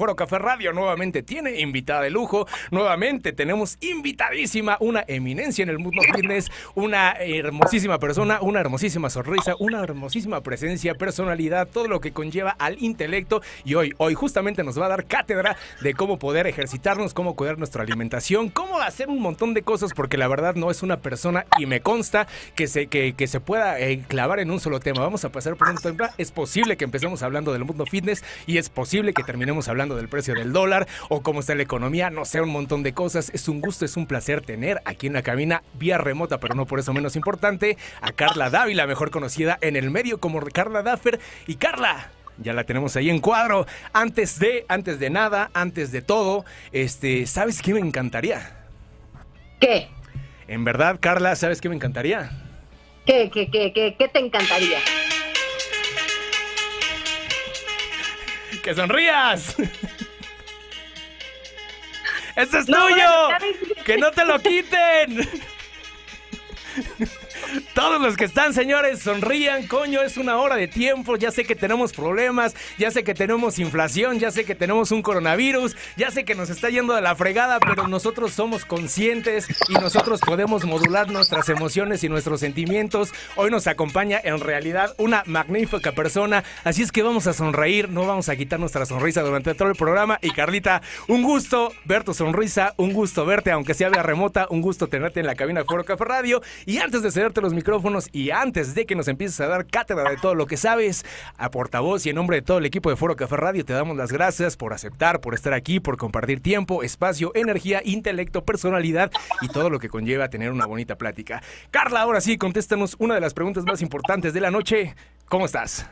Foro Café Radio nuevamente tiene invitada de lujo. Nuevamente tenemos invitadísima una eminencia en el mundo fitness, una hermosísima persona, una hermosísima sonrisa, una hermosísima presencia, personalidad, todo lo que conlleva al intelecto. Y hoy, hoy justamente nos va a dar cátedra de cómo poder ejercitarnos, cómo cuidar nuestra alimentación, cómo hacer un montón de cosas, porque la verdad no es una persona y me consta que se, que, que se pueda eh, clavar en un solo tema. Vamos a pasar por un tema. Es posible que empecemos hablando del mundo fitness y es posible que terminemos hablando del precio del dólar o cómo está la economía, no sé, un montón de cosas. Es un gusto, es un placer tener aquí en la cabina, vía remota, pero no por eso menos importante, a Carla Dávila, mejor conocida en el medio como Carla Daffer. Y Carla, ya la tenemos ahí en cuadro. Antes de, antes de nada, antes de todo, este, ¿sabes qué me encantaría? ¿Qué? En verdad, Carla, ¿sabes qué me encantaría? ¿Qué, qué, qué, qué, qué te encantaría? ¡Que sonrías! ¡Este es No, tuyo! ¡Que no te lo quiten! Todos los que están, señores, sonrían, coño, es una hora de tiempo, ya sé que tenemos problemas, ya sé que tenemos inflación, ya sé que tenemos un coronavirus, ya sé que nos está yendo de la fregada, pero nosotros somos conscientes y nosotros podemos modular nuestras emociones y nuestros sentimientos. Hoy nos acompaña en realidad una magnífica persona, así es que vamos a sonreír, no vamos a quitar nuestra sonrisa durante todo el programa. Y Carlita, un gusto ver tu sonrisa, un gusto verte, aunque sea vía remota, un gusto tenerte en la cabina de Foro Café Radio. Y antes de cederte los micrófonos y antes de que nos empieces a dar cátedra de todo lo que sabes, a portavoz y en nombre de todo el equipo de Foro Café Radio, te damos las gracias por aceptar, por estar aquí, por compartir tiempo, espacio, energía, intelecto, personalidad y todo lo que conlleva tener una bonita plática. Carla, ahora sí, contéstanos una de las preguntas más importantes de la noche. ¿Cómo estás?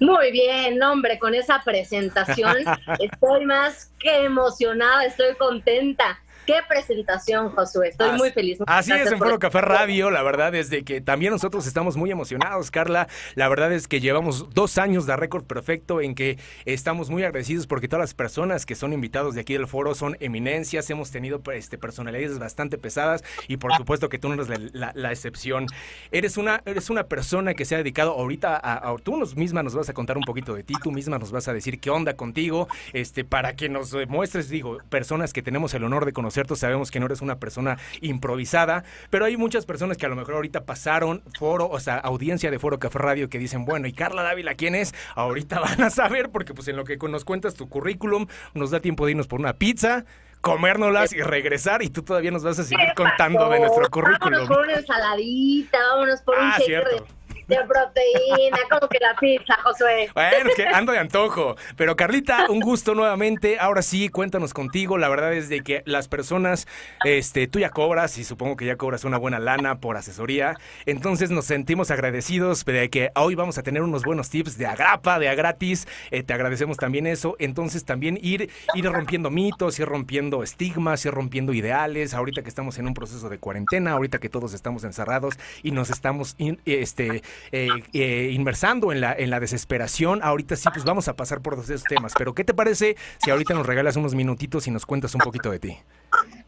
Muy bien, hombre, con esa presentación estoy más que emocionada, estoy contenta. Qué presentación, Josué. Estoy muy feliz. Así es en Foro Café Radio, la verdad es de que también nosotros estamos muy emocionados, Carla. La verdad es que llevamos dos años de récord perfecto en que estamos muy agradecidos porque todas las personas que son invitados de aquí del foro son eminencias, hemos tenido este, personalidades bastante pesadas y por supuesto que tú no eres la, la- la excepción. Eres una, eres una persona que se ha dedicado ahorita a, a- tú nos misma nos vas a contar un poquito de ti, tú misma nos vas a decir qué onda contigo, este, para que nos muestres, digo, personas que tenemos el honor de conocerte, sabemos que no eres una persona improvisada, pero hay muchas personas que a lo mejor ahorita pasaron foro, o sea, audiencia de Foro Café Radio que dicen, bueno, ¿y Carla Dávila quién es? Ahorita van a saber porque pues en lo que nos cuentas tu currículum nos da tiempo de irnos por una pizza, comérnoslas y regresar y tú todavía nos vas a seguir ¿Qué contando de nuestro currículum. Vámonos por una ensaladita, vámonos por un Ah, shake cierto. De, proteína, como que la pizza, Josué. Bueno, que ando de antojo. Pero Carlita, un gusto nuevamente. Ahora sí, cuéntanos contigo. La verdad es de que las personas, este, tú ya cobras y supongo que ya cobras una buena lana por asesoría. Entonces nos sentimos agradecidos de que hoy vamos a tener unos buenos tips de agrapa, de a gratis. Eh, te agradecemos también eso. Entonces también ir, ir rompiendo mitos, ir rompiendo estigmas, ir rompiendo ideales. Ahorita que estamos en un proceso de cuarentena, ahorita que todos estamos encerrados y nos estamos este, eh, eh, inmersando en la, en la desesperación. Ahorita sí, pues vamos a pasar por todos esos temas. Pero, ¿qué te parece si ahorita nos regalas unos minutitos y nos cuentas un poquito de ti?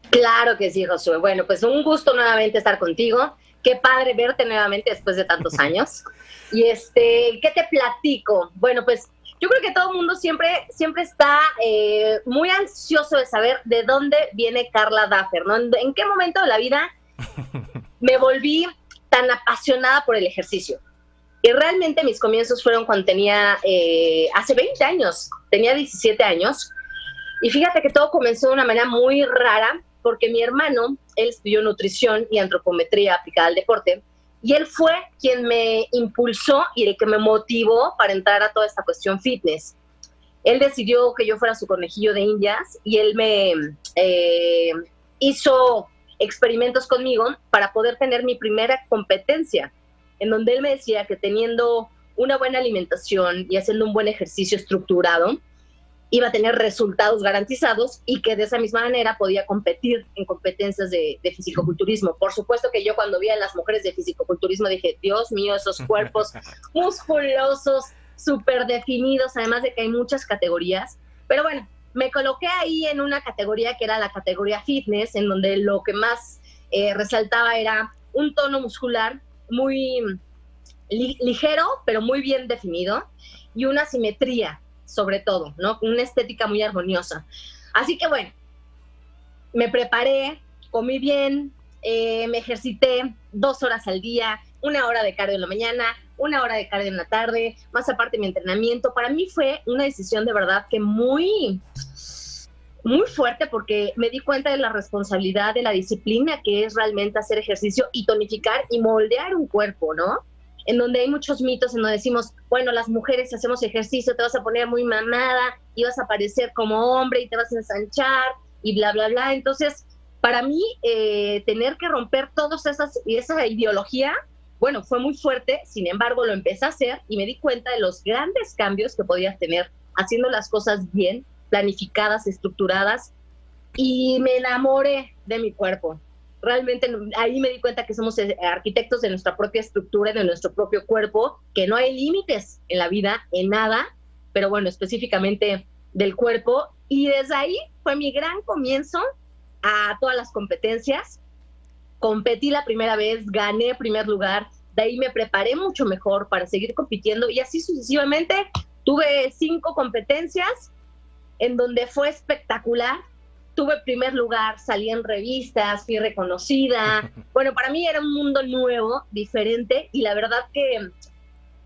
Claro que sí, Josué. Bueno, pues un gusto nuevamente estar contigo. Qué padre verte nuevamente después de tantos años. Y este, ¿qué te platico? Bueno, pues yo creo que todo el mundo siempre, siempre está eh, muy ansioso de saber de dónde viene Carla Daffer, ¿no? ¿En, en qué momento de la vida me volví tan apasionada por el ejercicio? Y realmente mis comienzos fueron cuando tenía, eh, hace 20 años, tenía 17 años. Y fíjate que todo comenzó de una manera muy rara, porque mi hermano, él estudió nutrición y antropometría aplicada al deporte, y él fue quien me impulsó y el que me motivó para entrar a toda esta cuestión fitness. Él decidió que yo fuera su conejillo de indias y él me eh, hizo experimentos conmigo para poder tener mi primera competencia, en donde él me decía que teniendo una buena alimentación y haciendo un buen ejercicio estructurado, iba a tener resultados garantizados y que de esa misma manera podía competir en competencias de, de fisicoculturismo. Por supuesto que yo cuando vi a las mujeres de fisicoculturismo dije, Dios mío, esos cuerpos musculosos, súper definidos, además de que hay muchas categorías. Pero bueno, me coloqué ahí en una categoría que era la categoría fitness, en donde lo que más eh, resaltaba era un tono muscular muy li- ligero, pero muy bien definido, y una simetría sobre todo, ¿no? Una estética muy armoniosa. Así que bueno, me preparé, comí bien, eh, me ejercité dos horas al día, una hora de cardio en la mañana, una hora de cardio en la tarde, más aparte mi entrenamiento. Para mí fue una decisión de verdad que muy, muy fuerte porque me di cuenta de la responsabilidad, de la disciplina que es realmente hacer ejercicio y tonificar y moldear un cuerpo, ¿no? En donde hay muchos mitos en donde decimos, bueno, las mujeres hacemos ejercicio, te vas a poner muy mamada y vas a parecer como hombre y te vas a ensanchar y bla, bla, bla. Entonces, para mí, eh, tener que romper esas, esa ideología, bueno, fue muy fuerte, sin embargo, lo empecé a hacer y me di cuenta de los grandes cambios que podías tener haciendo las cosas bien, planificadas, estructuradas, y me enamoré de mi cuerpo. Realmente ahí me di cuenta que somos eh, arquitectos de nuestra propia estructura, de nuestro propio cuerpo, que no hay límites en la vida, en nada, pero bueno, específicamente del cuerpo. Y desde ahí fue mi gran comienzo a todas las competencias. Competí la primera vez, gané primer lugar, de ahí me preparé mucho mejor para seguir compitiendo y así sucesivamente tuve cinco competencias en donde fue espectacular. Tuve primer lugar, salí en revistas, fui reconocida. Bueno, para mí era un mundo nuevo, diferente y la verdad que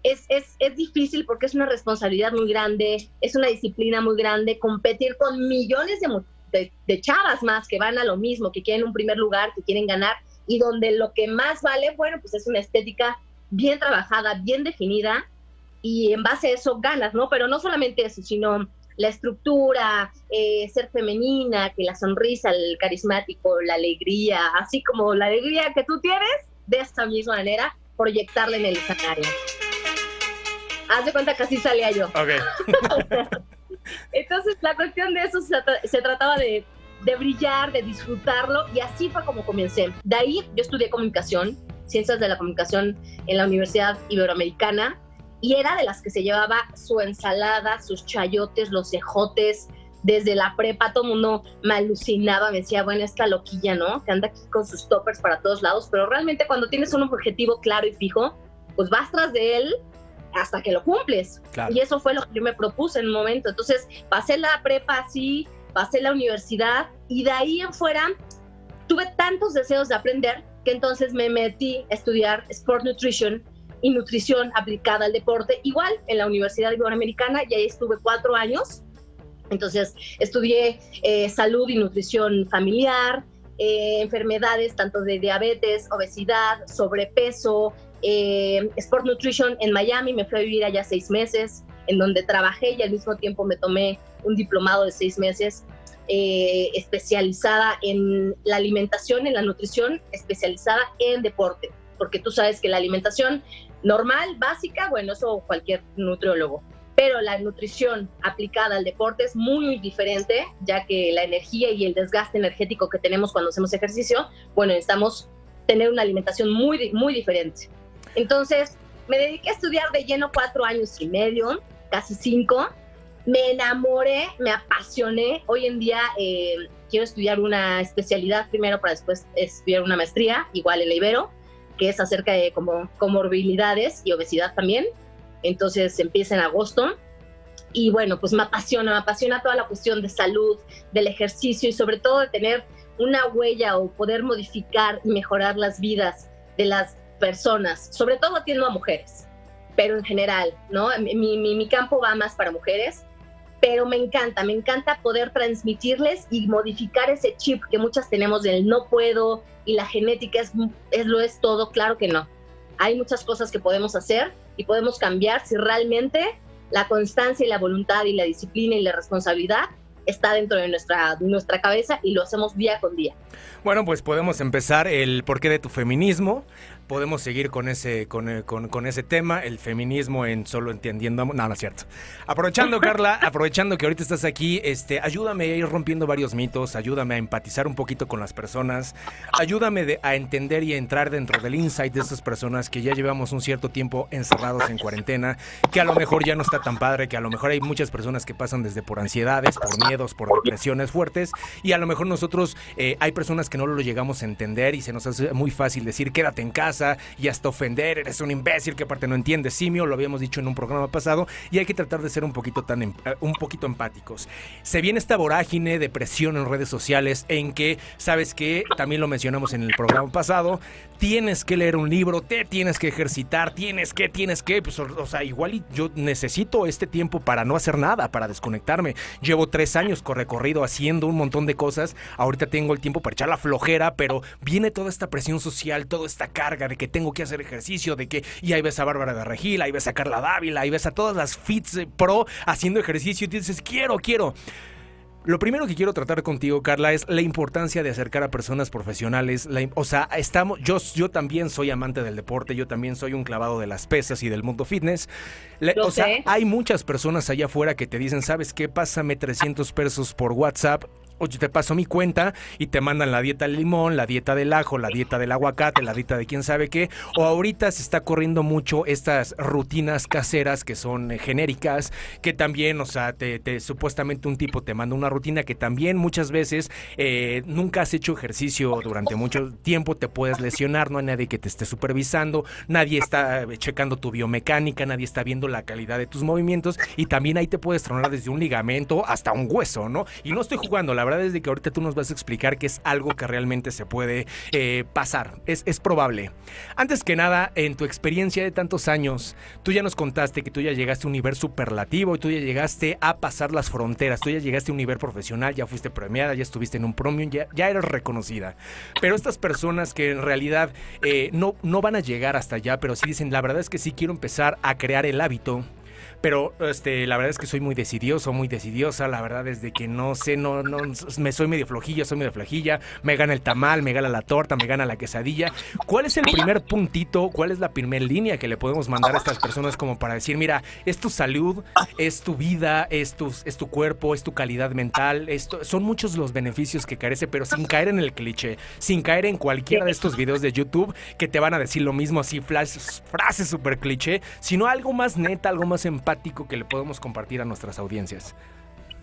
es, es, es, difícil porque es una responsabilidad muy grande, es una disciplina muy grande, competir con millones de, de, chavas más que van a lo mismo, que quieren un primer lugar, que quieren ganar, y donde lo que más vale, bueno, pues es una estética bien trabajada, bien definida, y en base a eso ganas, ¿no? Pero no solamente eso, sino la estructura, eh, ser femenina, que la sonrisa, el carismático, la alegría, así como la alegría que tú tienes, de esta misma manera, proyectarla en el escenario. Haz de cuenta que así salía yo. Ok. Entonces, la cuestión de eso se, trataba de, brillar, de disfrutarlo, y así fue como comencé. De ahí yo estudié comunicación, ciencias de la comunicación en la Universidad Iberoamericana, y era de las que se llevaba su ensalada, sus chayotes, los cejotes. Desde la prepa todo mundo me alucinaba, me decía, bueno, esta loquilla, ¿no? Que anda aquí con sus toppers para todos lados, pero realmente cuando tienes un objetivo claro y fijo, pues vas tras de él hasta que lo cumples. Y eso fue lo que yo me propuse en un momento. Entonces, pasé la prepa así, pasé la universidad y de ahí en fuera tuve tantos deseos de aprender que entonces me metí a estudiar Sport Nutrition y nutrición aplicada al deporte, igual en la Universidad Iberoamericana, y ahí estuve cuatro años. Entonces, estudié eh, salud y nutrición familiar, eh, enfermedades tanto de diabetes, obesidad, sobrepeso, eh, Sport Nutrition en Miami, me fui a vivir allá seis meses, en donde trabajé y al mismo tiempo me tomé un diplomado de seis meses eh, especializada en la alimentación, en la nutrición, especializada en deporte, porque tú sabes que la alimentación normal, básica, bueno, eso cualquier nutriólogo, pero la nutrición aplicada al deporte es muy diferente, ya que la energía y el desgaste energético que tenemos cuando hacemos ejercicio, bueno, necesitamos tener una alimentación muy, muy diferente. Entonces, me dediqué a estudiar de lleno cuatro años y medio, casi cinco. Me enamoré, me apasioné. Hoy en día eh, quiero estudiar una especialidad primero para después estudiar una maestría, igual en la Ibero, que es acerca de como, comorbilidades y obesidad también. Entonces empieza en agosto. Y bueno, pues me apasiona, me apasiona toda la cuestión de salud, del ejercicio y sobre todo de tener una huella o poder modificar y mejorar las vidas de las personas, sobre todo atiendo a mujeres, pero en general, ¿no? Mi, campo va más para mujeres, pero me encanta, me encanta poder transmitirles y modificar ese chip que muchas tenemos del no puedo y la genética es, es lo es todo, claro que no. Hay muchas cosas que podemos hacer y podemos cambiar si realmente la constancia y la voluntad y la disciplina y la responsabilidad está dentro de nuestra, nuestra cabeza y lo hacemos día con día. Bueno, pues podemos empezar el porqué de tu feminismo podemos seguir con ese, eh, con, con, ese tema, el feminismo en solo entendiendo. No, no es cierto. Aprovechando, Carla, aprovechando que ahorita estás aquí, este, ayúdame a ir rompiendo varios mitos, ayúdame a empatizar un poquito con las personas, ayúdame a entender y a entrar dentro del insight de esas personas que ya llevamos un cierto tiempo encerrados en cuarentena, que a lo mejor ya no está tan padre, que a lo mejor hay muchas personas que pasan desde por ansiedades, por miedos, por depresiones fuertes, y a lo mejor nosotros eh, hay personas que no lo llegamos a entender y se nos hace muy fácil decir quédate en casa y hasta ofender, eres un imbécil que aparte no entiendes simio, lo habíamos dicho en un programa pasado, y hay que tratar de ser un poquito tan em, eh, un poquito empáticos. Se viene esta vorágine de presión en redes sociales en que, sabes que, también lo mencionamos en el programa pasado, tienes que leer un libro, te tienes que ejercitar, tienes que, tienes que, pues, o, sea, igual yo necesito este tiempo para no hacer nada, para desconectarme. Llevo tres años recorrido haciendo un montón de cosas, ahorita tengo el tiempo para echar la flojera, pero viene toda esta presión social, toda esta carga de que tengo que hacer ejercicio, de que, y ahí ves a Bárbara de Regil, ahí ves a Carla Dávila, ahí ves a todas las fits pro haciendo ejercicio y dices, quiero, quiero. Lo primero que quiero tratar contigo, Carla, es la importancia de acercar a personas profesionales. o sea, estamos, yo, yo también soy amante del deporte, yo también soy un clavado de las pesas y del mundo fitness. o sea, hay muchas personas allá afuera que te dicen, ¿sabes qué? Pásame 300 pesos por WhatsApp oye, te paso mi cuenta y te mandan la dieta del limón, la dieta del ajo, la dieta del aguacate, la dieta de quién sabe qué. O ahorita se está corriendo mucho estas rutinas caseras que son eh, genéricas, que también, o sea, te, supuestamente un tipo te manda una rutina que también muchas veces eh, nunca has hecho ejercicio durante mucho tiempo, te puedes lesionar, no hay nadie que te esté supervisando, nadie está eh, checando tu biomecánica, nadie está viendo la calidad de tus movimientos y también ahí te puedes tronar desde un ligamento hasta un hueso, ¿no? Y no estoy jugando, la verdad verdad es de que ahorita tú nos vas a explicar que es algo que realmente se puede eh, pasar. Es, es probable. Antes que nada, en tu experiencia de tantos años, tú ya nos contaste que tú ya llegaste a un nivel superlativo y tú ya llegaste a pasar las fronteras. Tú ya llegaste a un nivel profesional, ya fuiste premiada, ya estuviste en un premium, ya, ya reconocida. Pero estas personas que en realidad eh, no, no van a llegar hasta allá, pero sí dicen, la verdad es que sí quiero empezar a crear el hábito pero este, la verdad es que soy muy decidioso, muy decidiosa. La verdad es de que no sé, no, no, me soy medio flojilla, soy medio flojilla. Me gana el tamal, me gana la torta, me gana la quesadilla. ¿Cuál es el primer puntito? ¿Cuál es la primera línea que le podemos mandar a estas personas como para decir, mira, es tu salud, es tu vida, es tu, es tu cuerpo, es tu calidad mental? Esto, son muchos los beneficios que carece, pero sin caer en el cliché, sin caer en cualquiera de estos videos de YouTube que te van a decir lo mismo así, flash, frases súper cliché, sino algo más neta, algo más empático que le podemos compartir a nuestras audiencias?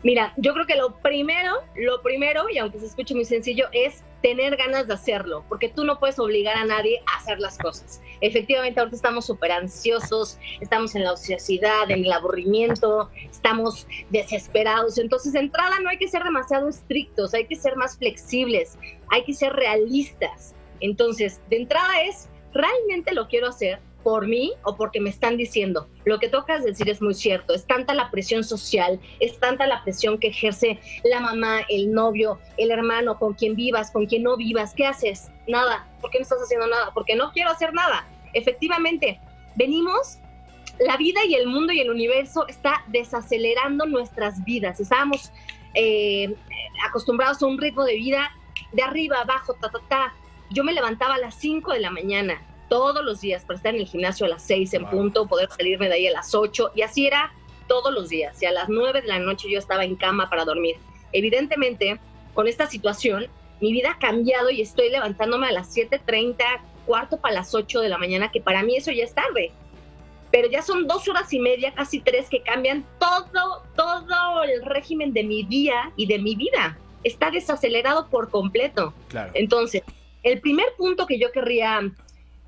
Mira, yo creo que lo primero, lo primero, y aunque se escuche muy sencillo, es tener ganas de hacerlo, porque tú no puedes obligar a nadie a hacer las cosas. Efectivamente, ahorita estamos súper ansiosos, estamos en la ociosidad, en el aburrimiento, estamos desesperados. Entonces, de entrada no hay que ser demasiado estrictos, hay que ser más flexibles, hay que ser realistas. Entonces, de entrada es, ¿realmente lo quiero hacer? Por mí o porque me están diciendo. Lo que tocas decir es muy cierto. Es tanta la presión social, es tanta la presión que ejerce la mamá, el novio, el hermano, con quien vivas, con quien no vivas. ¿Qué haces? Nada. ¿Por qué no estás haciendo nada? Porque no quiero hacer nada. Efectivamente, venimos, la vida y el mundo y el universo está desacelerando nuestras vidas. Estábamos eh, acostumbrados a un ritmo de vida de arriba, abajo, ta, ta, ta. Yo me levantaba a las 5 de la mañana todos los días para estar en el gimnasio a las 6 en punto, poder salirme de ahí a las 8 y así era todos los días. Y a las 9 de la noche yo estaba en cama para dormir. Evidentemente, con esta situación, mi vida ha cambiado y estoy levantándome a las 7.30, cuarto para las 8 de la mañana, que para mí eso ya es tarde. Pero ya son dos horas y media, casi tres, que cambian todo, todo el régimen de mi día y de mi vida. Está desacelerado por completo. Entonces, el primer punto que yo querría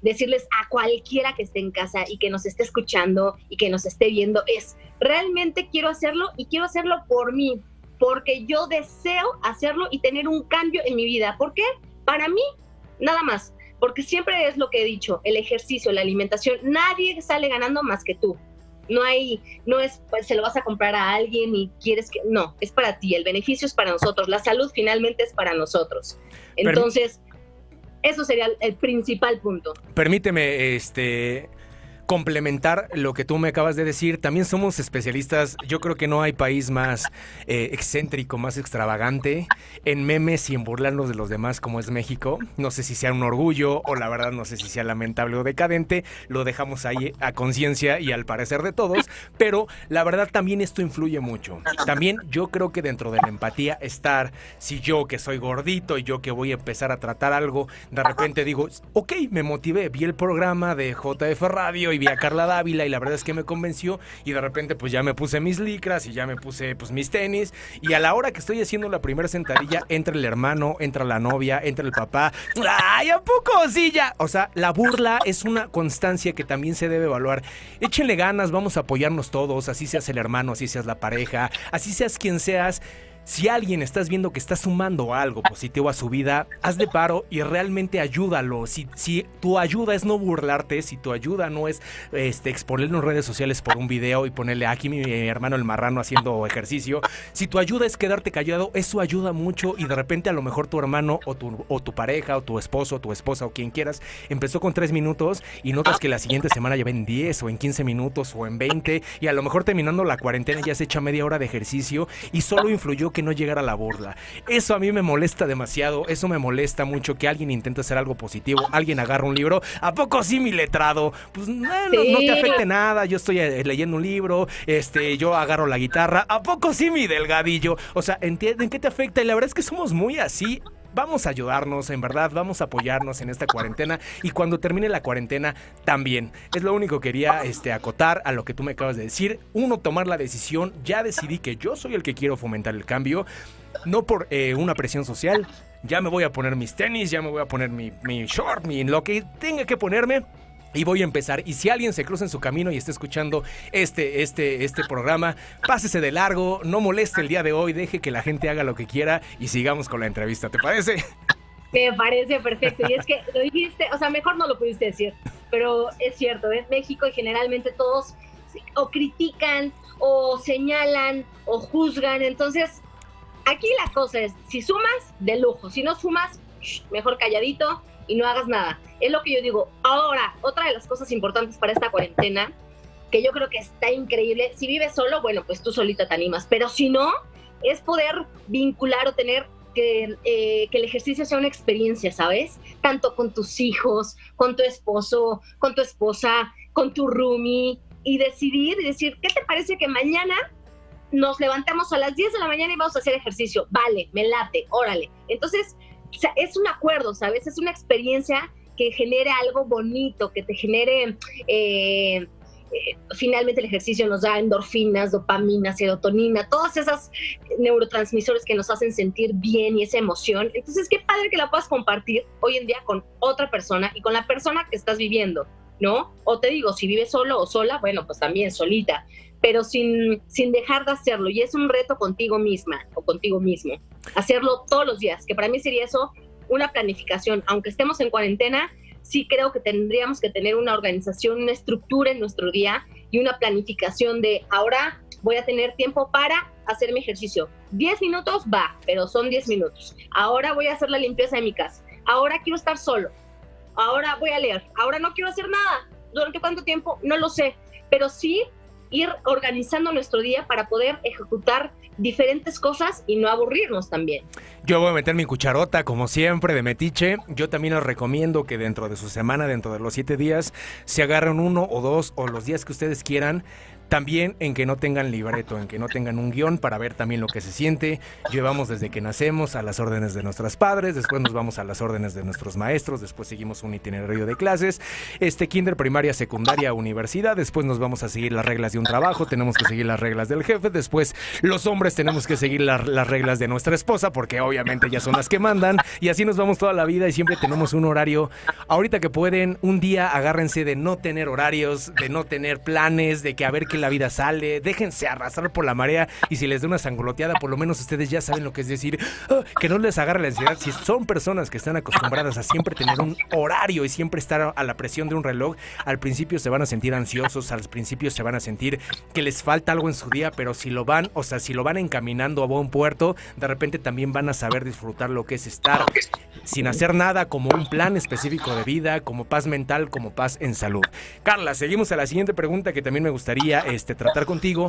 decirles a cualquiera que esté en casa y que nos esté escuchando y que nos esté viendo es, realmente quiero hacerlo y quiero hacerlo por mí, porque yo deseo hacerlo y tener un cambio en mi vida. ¿Por qué? Para mí, nada más, porque siempre es lo que he dicho, el ejercicio, la alimentación, nadie sale ganando más que tú. No hay, no es, pues, se lo vas a comprar a alguien y quieres que, no, es para ti, el beneficio es para nosotros, la salud finalmente es para nosotros. Entonces, eso sería el principal punto. Permíteme, este, complementar lo que tú me acabas de decir, también somos especialistas, yo creo que no hay país más eh, excéntrico, más extravagante en memes y en burlarnos de los demás como es México. No sé si sea un orgullo o la verdad no sé si sea lamentable o decadente, lo dejamos ahí a conciencia y al parecer de todos, pero la verdad también esto influye mucho. También yo creo que dentro de la empatía estar, si yo que soy gordito y yo que voy a empezar a tratar algo, de repente digo, ok, me motivé, vi el programa de JF Radio y vi a Carla Dávila y la verdad es que me convenció y de repente pues ya me puse mis licras y ya me puse pues mis tenis y a la hora que estoy haciendo la primera sentadilla entra el hermano, entra la novia, entra el papá. ¡Ay, a poco sí ya! O sea, la burla es una constancia que también se debe evaluar. Échenle ganas, vamos a apoyarnos todos, así seas el hermano, así seas la pareja, así seas quien seas. Si alguien estás viendo que está sumando algo positivo a su vida, haz de paro y realmente ayúdalo. Si, tu ayuda es no burlarte, si tu ayuda no es este, exponerlo en redes sociales por un video y ponerle aquí mi, hermano el marrano haciendo ejercicio, si tu ayuda es quedarte callado, eso ayuda mucho y de repente a lo mejor tu hermano o tu, pareja o tu esposo o tu esposa o quien quieras empezó con tres minutos y notas que la siguiente semana ya en 10 o en 15 minutos o en 20 y a lo mejor terminando la cuarentena ya se echa media hora de ejercicio y solo influyó que no llegara a la burla. Eso a mí me molesta demasiado, eso me molesta mucho que alguien intente hacer algo positivo, alguien agarra un libro, ¿a poco sí mi letrado? Pues no, no, te afecte nada, yo estoy eh, leyendo un libro, este, yo agarro la guitarra, ¿a poco sí mi delgadillo? O sea, ¿entienden qué te afecta? Y la verdad es que somos muy así vamos a ayudarnos, en verdad, vamos a apoyarnos en esta cuarentena y cuando termine la cuarentena también. Es lo único que quería este, acotar a lo que tú me acabas de decir. Uno, tomar la decisión, ya decidí que yo soy el que quiero fomentar el cambio, no por eh, una presión social. Ya me voy a poner mis tenis, ya me voy a poner mi, mi short, mi, lo que tenga que ponerme y voy a empezar. Y si alguien se cruza en su camino y está escuchando este, este, este programa, pásese de largo, no moleste el día de hoy, deje que la gente haga lo que quiera y sigamos con la entrevista. ¿Te parece? Me parece perfecto. Y es que lo dijiste, o sea, mejor no lo pudiste decir, pero es cierto, en México y generalmente todos o critican o señalan o juzgan. Entonces, aquí la cosa es, si sumas, de lujo. Si no sumas, mejor calladito y no hagas nada. Es lo que yo digo. Ahora, otra de las cosas importantes para esta cuarentena, que yo creo que está increíble, si vives solo, bueno, pues tú solita te animas, pero si no, es poder vincular o tener que, eh, que, el ejercicio sea una experiencia, ¿sabes? Tanto con tus hijos, con tu esposo, con tu esposa, con tu roomie, y decidir y decir, ¿qué te parece que mañana nos levantamos a las 10 de la mañana y vamos a hacer ejercicio? Vale, me late, órale. Entonces, es un acuerdo, ¿sabes? Es una experiencia que genere algo bonito, que te genere... Eh, eh, finalmente el ejercicio nos da endorfinas, dopamina, serotonina, todas esas neurotransmisores que nos hacen sentir bien y esa emoción. Entonces, qué padre que la puedas compartir hoy en día con otra persona y con la persona que estás viviendo, ¿no? O te digo, si vives solo o sola, bueno, pues también solita, pero sin, sin dejar de hacerlo. Y es un reto contigo misma o contigo mismo hacerlo todos los días, que para mí sería eso una planificación. Aunque estemos en cuarentena, sí creo que tendríamos que tener una organización, una estructura en nuestro día y una planificación de ahora voy a tener tiempo para hacer mi ejercicio. 10 minutos va, pero son 10 minutos. Ahora voy a hacer la limpieza de mi casa. Ahora quiero estar solo. Ahora voy a leer. Ahora no quiero hacer nada. ¿Durante cuánto tiempo? No lo sé. Pero sí ir organizando nuestro día para poder ejecutar diferentes cosas y no aburrirnos también. Yo voy a meter mi cucharota, como siempre, de metiche. Yo también les recomiendo que dentro de su semana, dentro de los siete días, se agarren uno o dos o los días que ustedes quieran también en que no tengan libreto, en que no tengan un guion para ver también lo que se siente. Llevamos desde que nacemos a las órdenes de nuestros padres, después nos vamos a las órdenes de nuestros maestros, después seguimos un itinerario de clases, este kinder, primaria, secundaria, universidad, después nos vamos a seguir las reglas de un trabajo, tenemos que seguir las reglas del jefe, después los hombres tenemos que seguir las reglas de nuestra esposa, porque obviamente ya son las que mandan, y así nos vamos toda la vida y siempre tenemos un horario. Ahorita que pueden, un día agárrense de no tener horarios, de no tener planes, de que a ver qué la vida sale, déjense arrastrar por la marea y si les da una sangoloteada, por lo menos ustedes ya saben lo que es decir, ah, que no les agarre la ansiedad. Si son personas que están acostumbradas a siempre tener un horario y siempre estar a la presión de un reloj, al principio se van a sentir ansiosos, al principio se van a sentir que les falta algo en su día, pero si lo van, o sea, si lo van encaminando a buen puerto, de repente también van a saber disfrutar lo que es estar sin hacer nada como un plan específico de vida, como paz mental, como paz en salud. Carla, seguimos a la siguiente pregunta que también me gustaría este, tratar contigo.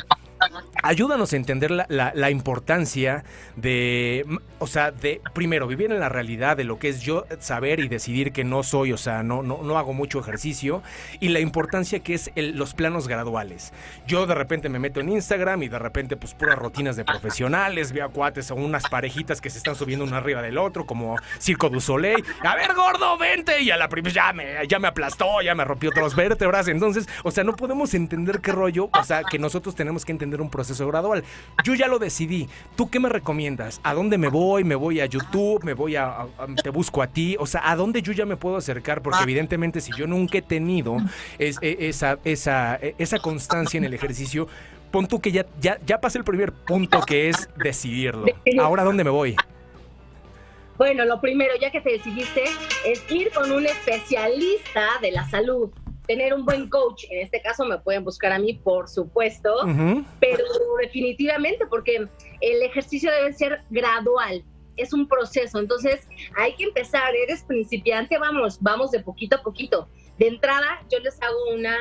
ayúdanos a entender la, la, importancia de, o sea, de primero vivir en la realidad de lo que es yo saber y decidir que no soy, o sea, no, no, no hago mucho ejercicio y la importancia que es los planos graduales. Yo de repente me meto en Instagram y de repente pues puras rutinas de profesionales, veo cuates o unas parejitas que se están subiendo uno arriba del otro como Circo du Soleil. A ver, gordo, vente y a la primera ya me, ya me aplastó, ya me rompió otros vértebras. Entonces, o sea, no podemos entender qué rollo, o sea, que nosotros tenemos que entender un proceso gradual. Yo ya lo decidí. ¿Tú qué me recomiendas? ¿A dónde me voy? ¿Me voy a YouTube? ¿Me voy a, te busco a ti? O sea, ¿a dónde yo ya me puedo acercar? Porque evidentemente si yo nunca he tenido e, esa, esa, esa constancia en el ejercicio, pon tú que ya, ya, ya pasé el primer punto que es decidirlo. Ahora, ¿dónde me voy? Bueno, lo primero, ya que te decidiste, es ir con un especialista de la salud tener un buen coach, en este caso me pueden buscar a mí, por supuesto, pero definitivamente porque el ejercicio debe ser gradual, es un proceso, entonces hay que empezar, eres principiante, vamos, vamos de poquito a poquito. De entrada, yo les hago una,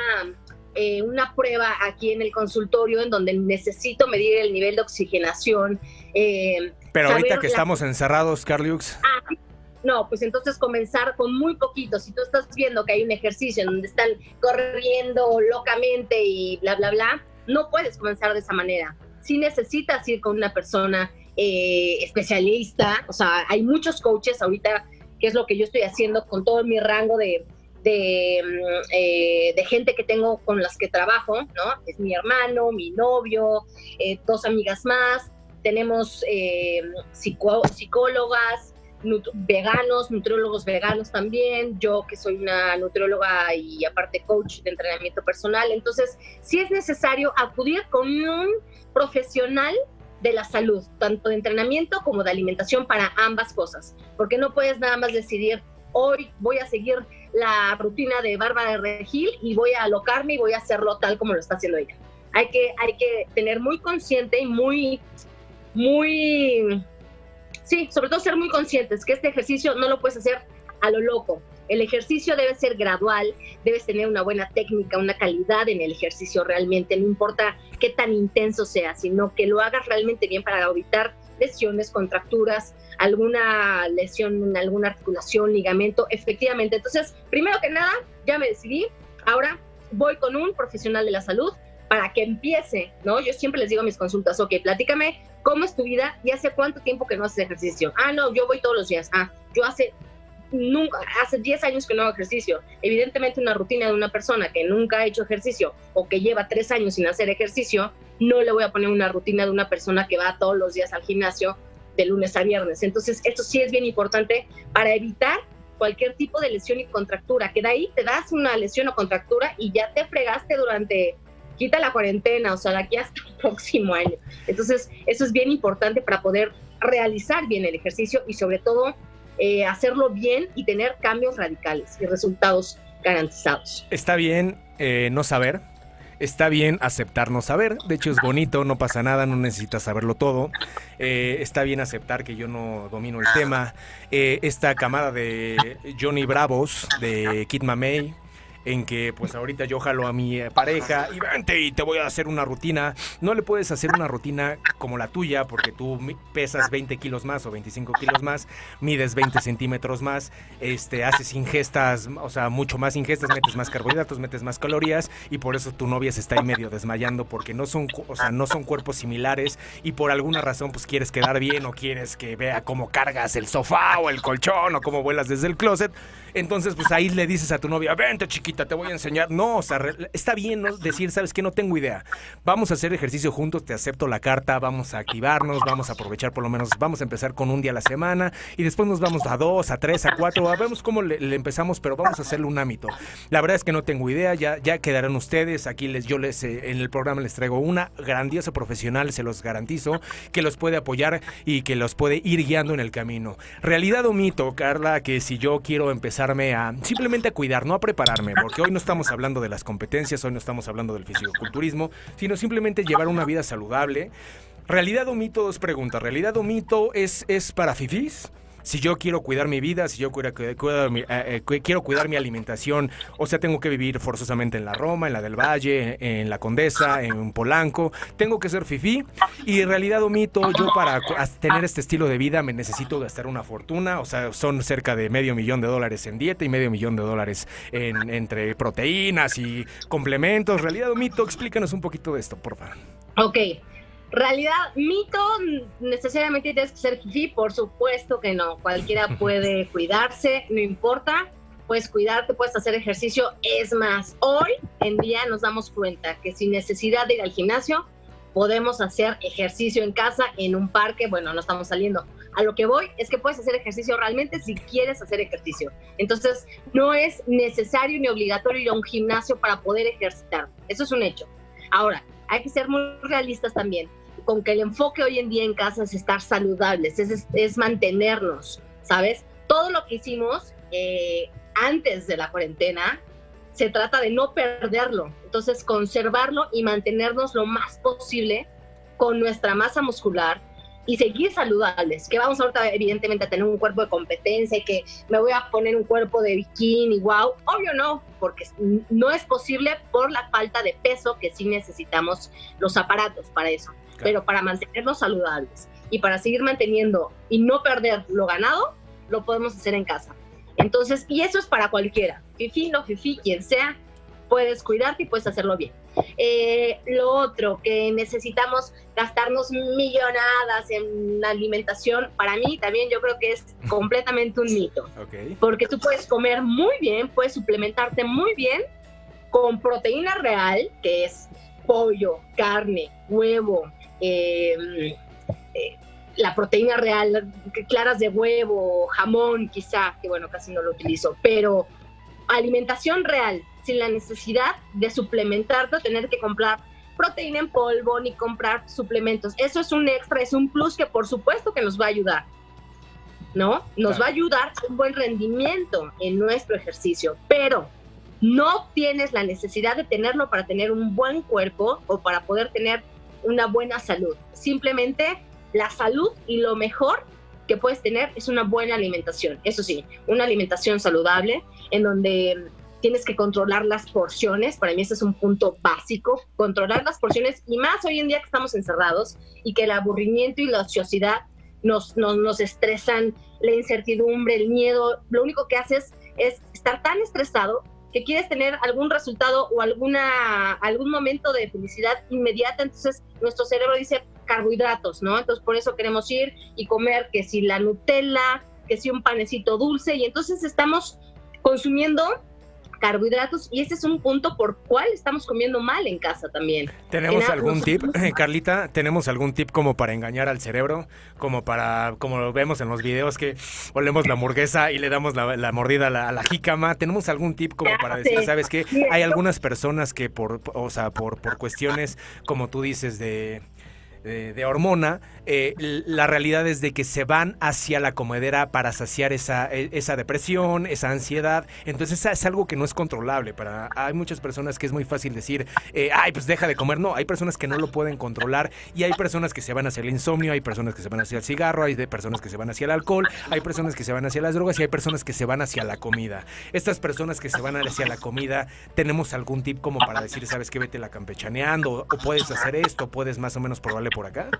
eh, una prueba aquí en el consultorio en donde necesito medir el nivel de oxigenación. Eh, pero ahorita que estamos encerrados, Carliux. Ah, no, pues entonces comenzar con muy poquito. Si tú estás viendo que hay un ejercicio en donde están corriendo locamente y bla, bla, bla, no puedes comenzar de esa manera. Si necesitas ir con una persona eh, especialista, o sea, hay muchos coaches ahorita, que es lo que yo estoy haciendo con todo mi rango de, de, mm, eh, gente que tengo con las que trabajo, ¿no? Es mi hermano, mi novio, eh, dos amigas más, tenemos psicólogas, veganos, nutriólogos veganos también, yo que soy una nutrióloga y aparte coach de entrenamiento personal. Entonces, sí es necesario acudir con un profesional de la salud, tanto de entrenamiento como de alimentación para ambas cosas, porque no puedes nada más decidir, hoy voy a seguir la rutina de Bárbara de Regil y voy a alocarme y voy a hacerlo tal como lo está haciendo ella. Hay que, hay que tener muy consciente y muy, muy Sí, sobre todo ser muy conscientes que este ejercicio no lo puedes hacer a lo loco. El ejercicio debe ser gradual, debes tener una buena técnica, una calidad en el ejercicio realmente, no importa qué tan intenso sea, sino que lo hagas realmente bien para evitar lesiones, contracturas, alguna lesión en alguna articulación, ligamento, efectivamente. Entonces, primero que nada, ya me decidí, ahora voy con un profesional de la salud para que empiece, ¿no? Yo siempre les digo mis consultas, ok, platícame cómo es tu vida y hace cuánto tiempo que no haces ejercicio. Ah, no, yo voy todos los días. Ah, yo hace nunca, hace 10 años que no hago ejercicio. Evidentemente una rutina de una persona que nunca ha hecho ejercicio o que lleva 3 años sin hacer ejercicio, no le voy a poner una rutina de una persona que va todos los días al gimnasio de lunes a viernes. Entonces, esto sí es bien importante para evitar cualquier tipo de lesión y contractura, que de ahí te das una lesión o contractura y ya te fregaste durante quita la cuarentena, o sea, de aquí hasta el próximo año. Entonces, eso es bien importante para poder realizar bien el ejercicio y sobre todo eh, hacerlo bien y tener cambios radicales y resultados garantizados. Está bien eh, no saber, está bien aceptar no saber. De hecho, es bonito, no pasa nada, no necesitas saberlo todo. Eh, está bien aceptar que yo no domino el tema. esta camada de Johnny Bravos, de Kid Mamey, en que pues ahorita yo jalo a mi eh, pareja y vente y te voy a hacer una rutina. No le puedes hacer una rutina como la tuya porque tú pesas 20 kilos más o 25 kilos más, mides 20 centímetros más, este, haces ingestas, o sea, mucho más ingestas, metes más carbohidratos, metes más calorías y por eso tu novia se está ahí medio desmayando porque no son, o sea, no son cuerpos similares y por alguna razón pues quieres quedar bien o quieres que vea cómo cargas el sofá o el colchón o cómo vuelas desde el closet. Entonces pues ahí le dices a tu novia, vente chiquita te voy a enseñar. No, está bien decir, sabes que no tengo idea. Vamos a hacer ejercicio juntos, te acepto la carta, vamos a activarnos, vamos a aprovechar por lo menos, vamos a empezar con un día a la semana y después nos vamos a dos, a tres, a cuatro, a vemos cómo le, empezamos, pero vamos a hacerle un ámbito. La verdad es que no tengo idea, ya, ya quedarán ustedes, aquí les, yo les, eh, en el programa les traigo una grandiosa profesional, se los garantizo, que los puede apoyar y que los puede ir guiando en el camino. Realidad o mito, Carla, que si yo quiero a simplemente a cuidar, no a prepararme, porque hoy no estamos hablando de las competencias, hoy no estamos hablando del fisicoculturismo, sino simplemente llevar una vida saludable. ¿Realidad o mito? Dos preguntas. ¿Realidad o mito es, es para fifís? Si yo quiero cuidar mi vida, si yo quiero, cuidar mi, eh, eh, quiero cuidar mi alimentación, o sea, tengo que vivir forzosamente en la Roma, en la del Valle, en la Condesa, en Polanco, tengo que ser fifí y en realidad omito, yo para tener este estilo de vida me necesito gastar una fortuna, o sea, son cerca de medio millón de dólares en dieta y medio millón de dólares en, entre proteínas y complementos. Realidad o mito, explícanos un poquito de esto, por favor. Ok, Realidad, mito, necesariamente tienes que ser fifí, por supuesto que no. Cualquiera puede cuidarse, no importa. Puedes cuidarte, puedes hacer ejercicio. Es más, hoy en día nos damos cuenta que sin necesidad de ir al gimnasio, podemos hacer ejercicio en casa, en un parque. Bueno, no estamos saliendo. A lo que voy es que puedes hacer ejercicio realmente si quieres hacer ejercicio. Entonces, no es necesario ni obligatorio ir a un gimnasio para poder ejercitar. Eso es un hecho. Ahora, hay que ser muy realistas también con que el enfoque hoy en día en casa es estar saludables, es, mantenernos, ¿sabes? Todo lo que hicimos eh, antes de la cuarentena se trata de no perderlo, entonces conservarlo y mantenernos lo más posible con nuestra masa muscular y seguir saludables, que vamos ahorita evidentemente a tener un cuerpo de competencia y que me voy a poner un cuerpo de bikini, wow, obvio no, porque no es posible por la falta de peso que sí necesitamos los aparatos para eso. Pero para mantenernos saludables y para seguir manteniendo y no perder lo ganado, lo podemos hacer en casa. Entonces, y eso es para cualquiera, fifi, no fifi, quien sea, puedes cuidarte y puedes hacerlo bien. Eh, lo otro, que necesitamos gastarnos millonadas en alimentación, para mí también yo creo que es completamente un mito. Porque tú puedes comer muy bien, puedes suplementarte muy bien con proteína real, que es pollo, carne, huevo, Em, eh, la proteína real, claras de huevo, jamón quizá, que bueno, casi no lo utilizo, pero alimentación real, sin la necesidad de suplementar, de tener que comprar proteína en polvo ni comprar suplementos. Eso es un extra, es un plus que por supuesto que nos va a ayudar, ¿no? Nos va a ayudar un buen rendimiento en nuestro ejercicio, pero no tienes la necesidad de tenerlo para tener un buen cuerpo o para poder tener una buena salud. Simplemente la salud y lo mejor que puedes tener es una buena alimentación. Eso sí, una alimentación saludable en donde tienes que controlar las porciones. Para mí ese es un punto básico, controlar las porciones y más hoy en día que estamos encerrados y que el aburrimiento y la ociosidad nos, nos, nos estresan, la incertidumbre, el miedo. Lo único que haces es estar tan estresado que quieres tener algún resultado o alguna, algún momento de felicidad inmediata, entonces nuestro cerebro dice carbohidratos, ¿no? Entonces por eso queremos ir y comer que si la Nutella, que si un panecito dulce, y entonces estamos consumiendo carbohidratos y ese es un punto por cual estamos comiendo mal en casa también. ¿Tenemos algún tip, Carlita? ¿Tenemos algún tip como para engañar al cerebro? Como para, como lo vemos en los videos que olemos la hamburguesa y le damos la, mordida a la, a jícama. ¿Tenemos algún tip como para decir, sabes qué? Hay algunas personas que por, o sea, por, por cuestiones, como tú dices, de de, hormona, eh, la realidad es de que se van hacia la comedera para saciar esa, e, esa depresión, esa ansiedad. Entonces es algo que no es controlable. Para, hay muchas personas que es muy fácil decir, eh, ay, pues deja de comer. No, hay personas que no lo pueden controlar y hay personas que se van hacia el insomnio, hay personas que se van hacia el cigarro, hay personas que se van hacia el alcohol, hay personas que se van hacia las drogas y hay personas que se van hacia la comida. Estas personas que se van hacia la comida, tenemos algún tip como para decir, sabes que vete la campechaneando o puedes hacer esto, puedes más o menos por acá?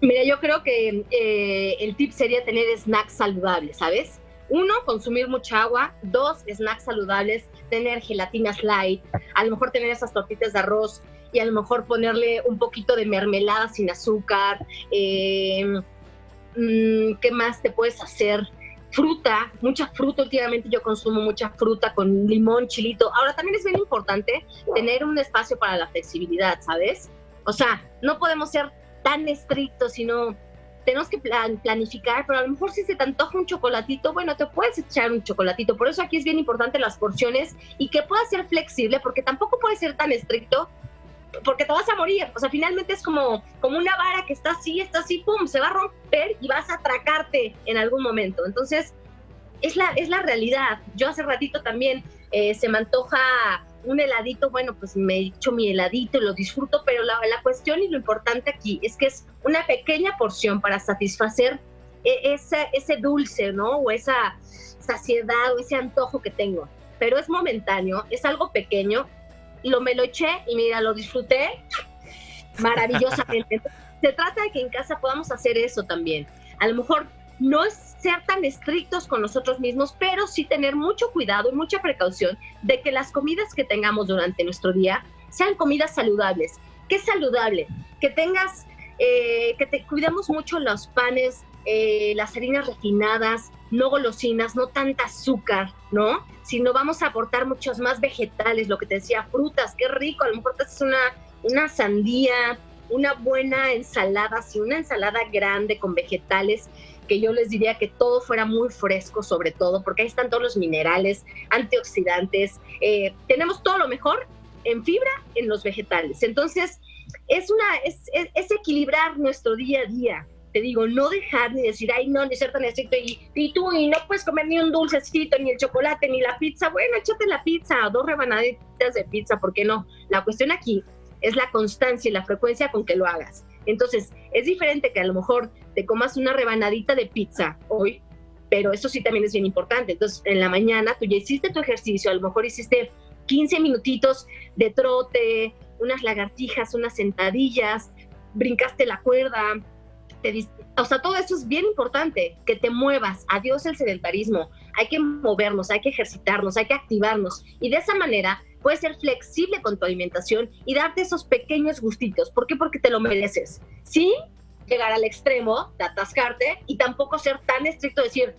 Mira, yo creo que eh, el tip sería tener snacks saludables, ¿sabes? Uno, consumir mucha agua. Dos, snacks saludables, tener gelatinas light, a lo mejor tener esas tortitas de arroz y a lo mejor ponerle un poquito de mermelada sin azúcar. Eh, mm, ¿Qué más te puedes hacer? Fruta, mucha fruta. Últimamente yo consumo mucha fruta con limón, chilito. Ahora también es bien importante tener un espacio para la flexibilidad, ¿sabes? O sea, no podemos ser tan estrictos, sino tenemos que planificar, pero a lo mejor si se te antoja un chocolatito, bueno, te puedes echar un chocolatito. Por eso aquí es bien importante las porciones y que pueda ser flexible, porque tampoco puede ser tan estricto, porque te vas a morir. O sea, finalmente es como, como una vara que está así, está así, pum, se va a romper y vas a atracarte en algún momento. Entonces, es la, es la realidad. Yo hace ratito también eh, se me antoja un heladito, bueno, pues me echo mi heladito y lo disfruto, pero la, la cuestión y lo importante aquí es que es una pequeña porción para satisfacer e, ese, ese dulce, ¿no? O esa saciedad o ese antojo que tengo. Pero es momentáneo, es algo pequeño. Lo me lo eché y mira, lo disfruté maravillosamente. Se trata de que en casa podamos hacer eso también. A lo mejor no ser tan estrictos con nosotros mismos, pero sí tener mucho cuidado y mucha precaución de que las comidas que tengamos durante nuestro día sean comidas saludables. ¿Qué es saludable? Que tengas, eh, que te cuidemos mucho los panes, eh, las harinas refinadas, no golosinas, no tanta azúcar, ¿no? Sino vamos a aportar muchos más vegetales, lo que te decía, frutas, qué rico, a lo mejor te haces una, una sandía, una buena ensalada, sí, una ensalada grande con vegetales, que yo les diría que todo fuera muy fresco sobre todo, porque ahí están todos los minerales, antioxidantes, eh, tenemos todo lo mejor en fibra en los vegetales. Entonces, es, una, es, equilibrar nuestro día a día. Te digo, no dejar ni decir, ay, no, ni ser tan y, y tú, y no puedes comer ni un dulcecito, ni el chocolate, ni la pizza. Bueno, échate la pizza, dos rebanaditas de pizza, ¿por qué no? La cuestión aquí es la constancia y la frecuencia con que lo hagas. Entonces, es diferente que a lo mejor te comas una rebanadita de pizza hoy, pero eso sí también es bien importante. Entonces, en la mañana tú ya hiciste tu ejercicio, a lo mejor hiciste 15 minutitos de trote, unas lagartijas, unas sentadillas, brincaste la cuerda, o sea, todo eso es bien importante, que te muevas, adiós el sedentarismo, hay que movernos, hay que ejercitarnos, hay que activarnos y de esa manera puedes ser flexible con tu alimentación y darte esos pequeños gustitos. ¿Por qué? Porque te lo mereces. Sí, llegar al extremo de atascarte y tampoco ser tan estricto decir,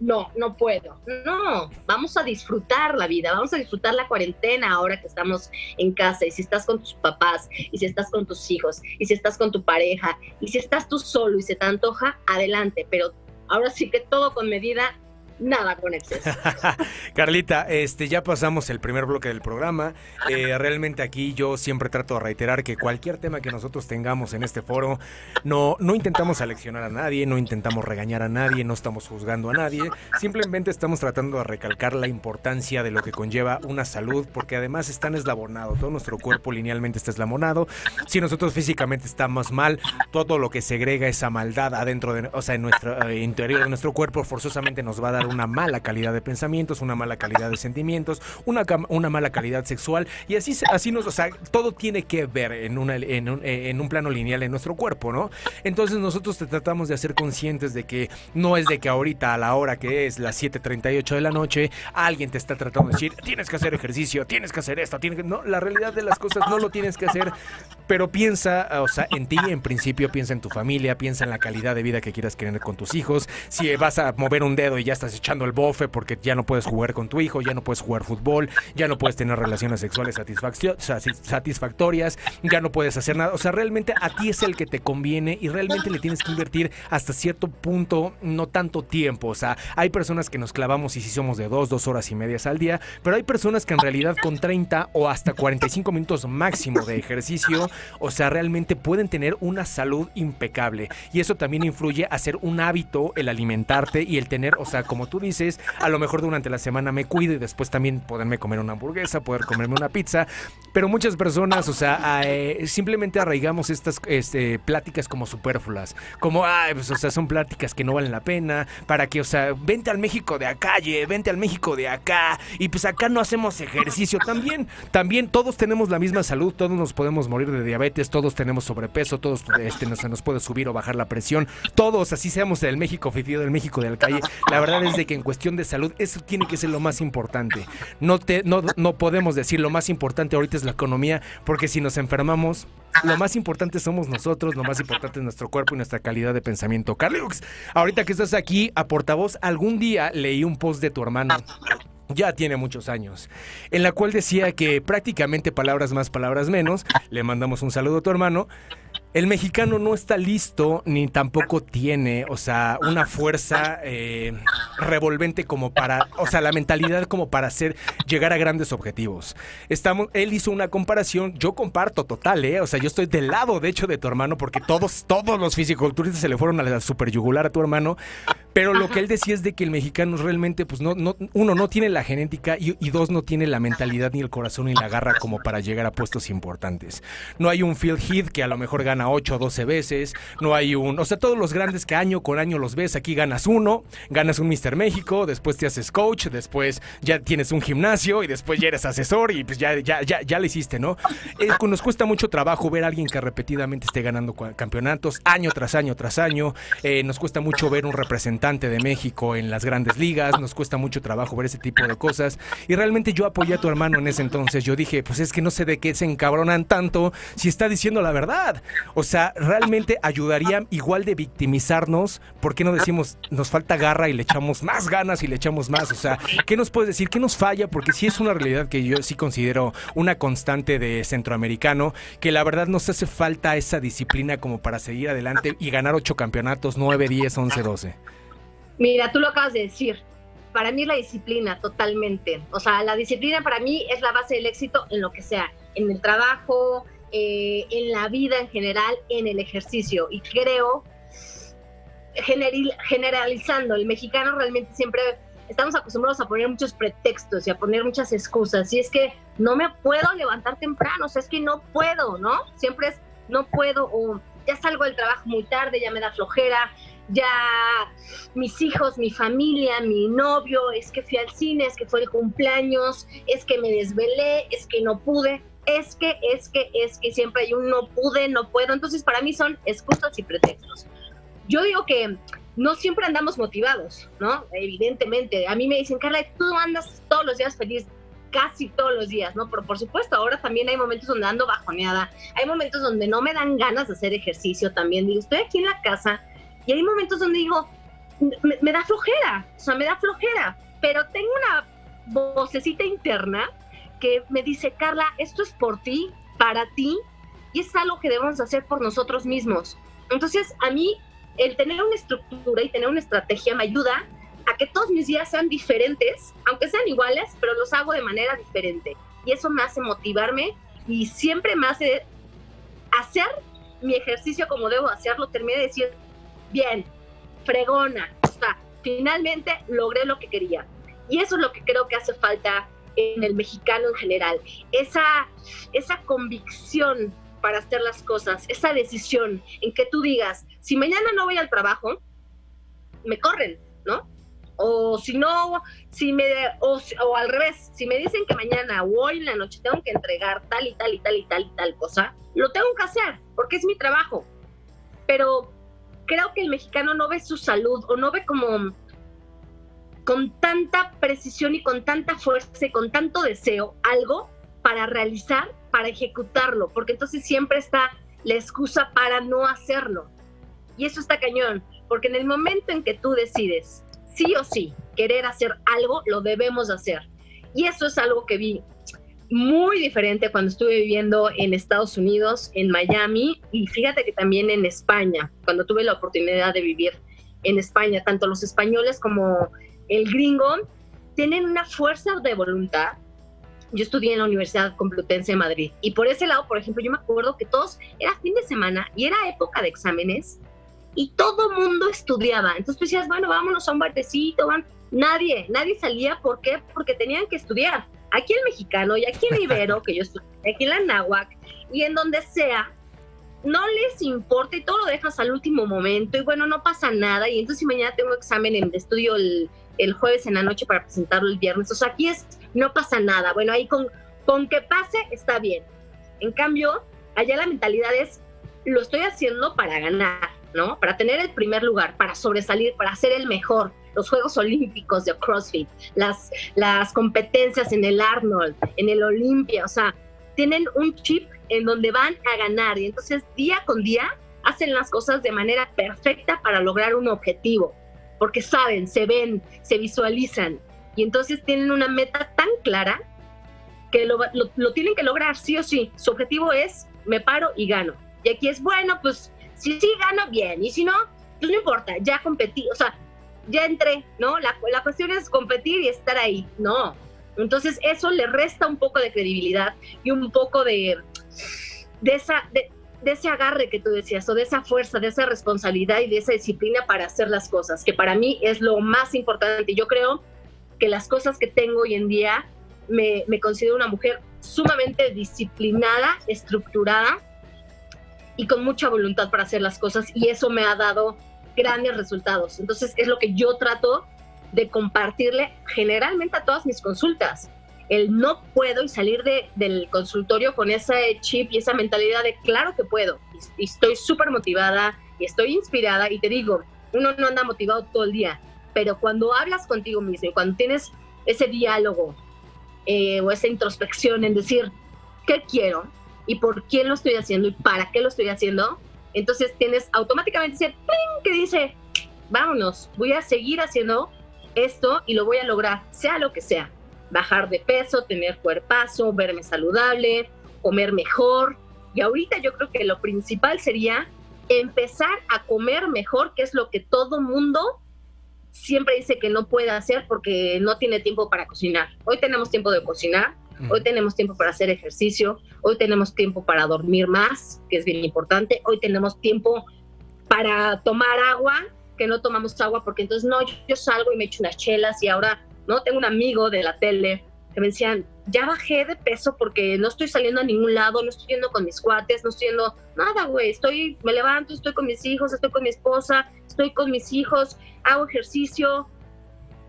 no, no puedo. No, vamos a disfrutar la vida, vamos a disfrutar la cuarentena ahora que estamos en casa y si estás con tus papás y si estás con tus hijos y si estás con tu pareja y si estás tú solo y se te antoja, adelante, pero ahora sí que todo con medida nada con exceso. Carlita, este, ya pasamos el primer bloque del programa. Eh, realmente aquí yo siempre trato de reiterar que cualquier tema que nosotros tengamos en este foro, no, no intentamos aleccionar a nadie, no intentamos regañar a nadie, no estamos juzgando a nadie, simplemente estamos tratando de recalcar la importancia de lo que conlleva una salud, porque además están eslabonado, todo nuestro cuerpo linealmente está eslabonado. Si nosotros físicamente estamos mal, todo lo que segrega esa maldad adentro de, o sea, en nuestro eh, interior de nuestro cuerpo forzosamente nos va a dar una mala calidad de pensamientos, una mala calidad de sentimientos, una, una mala calidad sexual y así, así nos, o sea, todo tiene que ver en, una, en, un, en un plano lineal en nuestro cuerpo, ¿no? Entonces nosotros te tratamos de hacer conscientes de que no es de que ahorita a la hora que es las 7.38 de la noche, alguien te está tratando de decir, tienes que hacer ejercicio, tienes que hacer esto, tienes que... No, la realidad de las cosas no lo tienes que hacer, pero piensa, o sea, en ti, en principio, piensa en tu familia, piensa en la calidad de vida que quieras tener con tus hijos, si vas a mover un dedo y ya estás echando el bofe porque ya no puedes jugar con tu hijo, ya no puedes jugar fútbol, ya no puedes tener relaciones sexuales satisfactorias, ya no puedes hacer nada. O sea, realmente a ti es el que te conviene y realmente le tienes que invertir hasta cierto punto, no tanto tiempo. O sea, hay personas que nos clavamos y si somos de dos, dos horas y medias al día, pero hay personas que en realidad con 30 o hasta 45 minutos máximo de ejercicio, o sea, realmente pueden tener una salud impecable. Y eso también influye a ser un hábito el alimentarte y el tener, o sea, como tú dices, a lo mejor durante la semana me cuido y después también poderme comer una hamburguesa, poder comerme una pizza, pero muchas personas, o sea, eh, simplemente arraigamos estas este, pláticas como superfluas, como, ay, pues, o sea, son pláticas que no valen la pena, para que, o sea, vente al México de acá, vente al México de acá, y pues acá no hacemos ejercicio, también, también todos tenemos la misma salud, todos nos podemos morir de diabetes, todos tenemos sobrepeso, todos este, se nos puede subir o bajar la presión, todos, así seamos del México fifido, del México de la calle, la verdad es de que en cuestión de salud, eso tiene que ser lo más importante. No, te, no, no podemos decir lo más importante ahorita es la economía, porque si nos enfermamos, lo más importante somos nosotros, lo más importante es nuestro cuerpo y nuestra calidad de pensamiento. Carlux, ahorita que estás aquí a portavoz, algún día leí un post de tu hermano ya tiene muchos años, en la cual decía que prácticamente palabras más, palabras menos, le mandamos un saludo a tu hermano, el mexicano no está listo ni tampoco tiene, o sea, una fuerza eh, revolvente como para, o sea, la mentalidad como para hacer llegar a grandes objetivos. Estamos, él hizo una comparación, yo comparto total, eh, o sea, yo estoy del lado de hecho de tu hermano porque todos, todos los fisiculturistas se le fueron a la super yugular a tu hermano, Pero lo que él decía es de que el mexicano realmente, pues no, no uno, no tiene la genética y, dos, no tiene la mentalidad ni el corazón ni la garra como para llegar a puestos importantes. No hay un Phil Heath que a lo mejor gana 8 o 12 veces, no hay un, o sea, todos los grandes que año con año los ves, aquí ganas uno, ganas un Mr. México, después te haces coach, después ya tienes un gimnasio y después ya eres asesor y pues ya, ya, ya, ya le hiciste, ¿no? Eh, nos cuesta mucho trabajo ver a alguien que repetidamente esté ganando campeonatos año tras año tras año, eh, nos cuesta mucho ver un representante de México en las grandes ligas, nos cuesta mucho trabajo ver ese tipo de cosas. Y realmente yo apoyé a tu hermano en ese entonces. Yo dije, pues es que no sé de qué se encabronan tanto si está diciendo la verdad. O sea, realmente ayudaría igual de victimizarnos. ¿Por qué no decimos, nos falta garra y le echamos más ganas y le echamos más? O sea, ¿qué nos puedes decir? ¿Qué nos falla? Porque sí es una realidad que yo sí considero una constante de centroamericano, que la verdad nos hace falta esa disciplina como para seguir adelante y ganar ocho campeonatos, 9, 10, 11, 12. Mira, tú lo acabas de decir. Para mí la disciplina, totalmente. O sea, la disciplina para mí es la base del éxito en lo que sea, en el trabajo, eh, en la vida en general, en el ejercicio. Y creo, generalizando, el mexicano realmente siempre estamos acostumbrados a poner muchos pretextos y a poner muchas excusas. Y es que no me puedo levantar temprano, o sea, es que no puedo, ¿no? Siempre es no puedo o ya salgo del trabajo muy tarde, ya me da flojera, ya mis hijos, mi familia, mi novio, es que fui al cine, es que fue el cumpleaños, es que me desvelé, es que no pude, es que, es que, es que siempre hay un no pude, no puedo. Entonces para mí son excusas y pretextos. Yo digo que no siempre andamos motivados, ¿no? Evidentemente. A mí me dicen, Carla, tú andas todos los días feliz casi todos los días, ¿no? Pero por supuesto, ahora también hay momentos donde ando bajoneada, hay momentos donde no me dan ganas de hacer ejercicio también. Digo, estoy aquí en la casa, y hay momentos donde digo, me, da flojera, o sea, me da flojera, pero tengo una vocecita interna me dice, Carla, esto es por ti, para ti, y es algo que debemos hacer por nosotros mismos. Entonces, a mí, el tener una estructura y tener una estrategia me ayuda a que todos mis días sean diferentes, aunque sean iguales, pero los hago de manera diferente. Y eso me hace motivarme y siempre me hace hacer mi ejercicio como debo hacerlo. Terminé de decir, bien, fregona. O sea, finalmente logré lo que quería. Y eso es lo que creo que hace falta en el mexicano en general. Esa, esa convicción para hacer las cosas, esa decisión en que tú digas, si mañana no voy al trabajo, me corren, ¿no? O si no, si me, o, o al revés, si me dicen que mañana o hoy en la noche tengo que entregar tal y tal y tal y tal y tal cosa, lo tengo que hacer, porque es mi trabajo. Pero creo que el mexicano no ve su salud o no ve como con tanta precisión y con tanta fuerza y con tanto deseo algo para realizar, para ejecutarlo, porque entonces siempre está la excusa para no hacerlo. Y eso está cañón, porque en el momento en que tú decides sí o sí querer hacer algo, lo debemos hacer. Y eso es algo que vi muy diferente cuando estuve viviendo en Estados Unidos, en Miami, y fíjate que también en España, cuando tuve la oportunidad de vivir en España, tanto los españoles como el gringo tienen una fuerza de voluntad. Yo estudié en la Universidad Complutense de Madrid y por ese lado, por ejemplo, yo me acuerdo que todos era fin de semana y era época de exámenes y todo mundo estudiaba. Entonces tú decías, bueno, vámonos a un bartecito, van. Nadie, nadie salía, ¿por qué? Porque tenían que estudiar aquí en Mexicano y aquí en Ibero, que yo estoy aquí en la Náhuac, y en donde sea, no les importa y todo lo dejas al último momento y bueno, no pasa nada. Y entonces si mañana tengo examen en estudio el, el, jueves en la noche para presentarlo el viernes, o sea, aquí es, no pasa nada. Bueno, ahí con, con que pase está bien. En cambio, allá la mentalidad es, lo estoy haciendo para ganar, ¿no? Para tener el primer lugar, para sobresalir, para ser el mejor los Juegos Olímpicos de CrossFit, las, las competencias en el Arnold, en el Olimpia, o sea, tienen un chip en donde van a ganar y entonces día con día hacen las cosas de manera perfecta para lograr un objetivo, porque saben, se ven, se visualizan y entonces tienen una meta tan clara que lo, lo, tienen que lograr sí o sí. Su objetivo es, me paro y gano. Y aquí es, bueno, pues si sí gano, bien, y si no, pues no importa, ya competí, o sea, ya entré, ¿no? La, la cuestión es competir y estar ahí, no. Entonces eso le resta un poco de credibilidad y un poco de, de esa, de, ese agarre que tú decías, o de esa fuerza, de esa responsabilidad y de esa disciplina para hacer las cosas, que para mí es lo más importante. Yo creo que las cosas que tengo hoy en día me, me considero una mujer sumamente disciplinada, estructurada y con mucha voluntad para hacer las cosas y eso me ha dado grandes resultados. Entonces es lo que yo trato de compartirle generalmente a todas mis consultas. El no puedo y salir de, del consultorio con ese chip y esa mentalidad de claro que puedo. Y estoy súper motivada y estoy inspirada y te digo, uno no anda motivado todo el día, pero cuando hablas contigo mismo y cuando tienes ese diálogo eh, o esa introspección en decir, ¿qué quiero? ¿Y por qué lo estoy haciendo? ¿Y para qué lo estoy haciendo? Entonces tienes automáticamente ese que dice, vámonos, voy a seguir haciendo esto y lo voy a lograr, sea lo que sea. Bajar de peso, tener cuerpazo, verme saludable, comer mejor. Y ahorita yo creo que lo principal sería empezar a comer mejor, que es lo que todo mundo siempre dice que no puede hacer porque no tiene tiempo para cocinar. Hoy tenemos tiempo de cocinar, hoy tenemos tiempo para hacer ejercicio, hoy tenemos tiempo para dormir más, que es bien importante, hoy tenemos tiempo para tomar agua, que no tomamos agua porque entonces no, yo, salgo y me echo unas chelas y ahora, ¿no? Tengo un amigo de la tele que me decían, ya bajé de peso porque no estoy saliendo a ningún lado, no estoy yendo con mis cuates, no estoy yendo nada, güey, estoy, me levanto, estoy con mis hijos, estoy con mi esposa, estoy con mis hijos, hago ejercicio,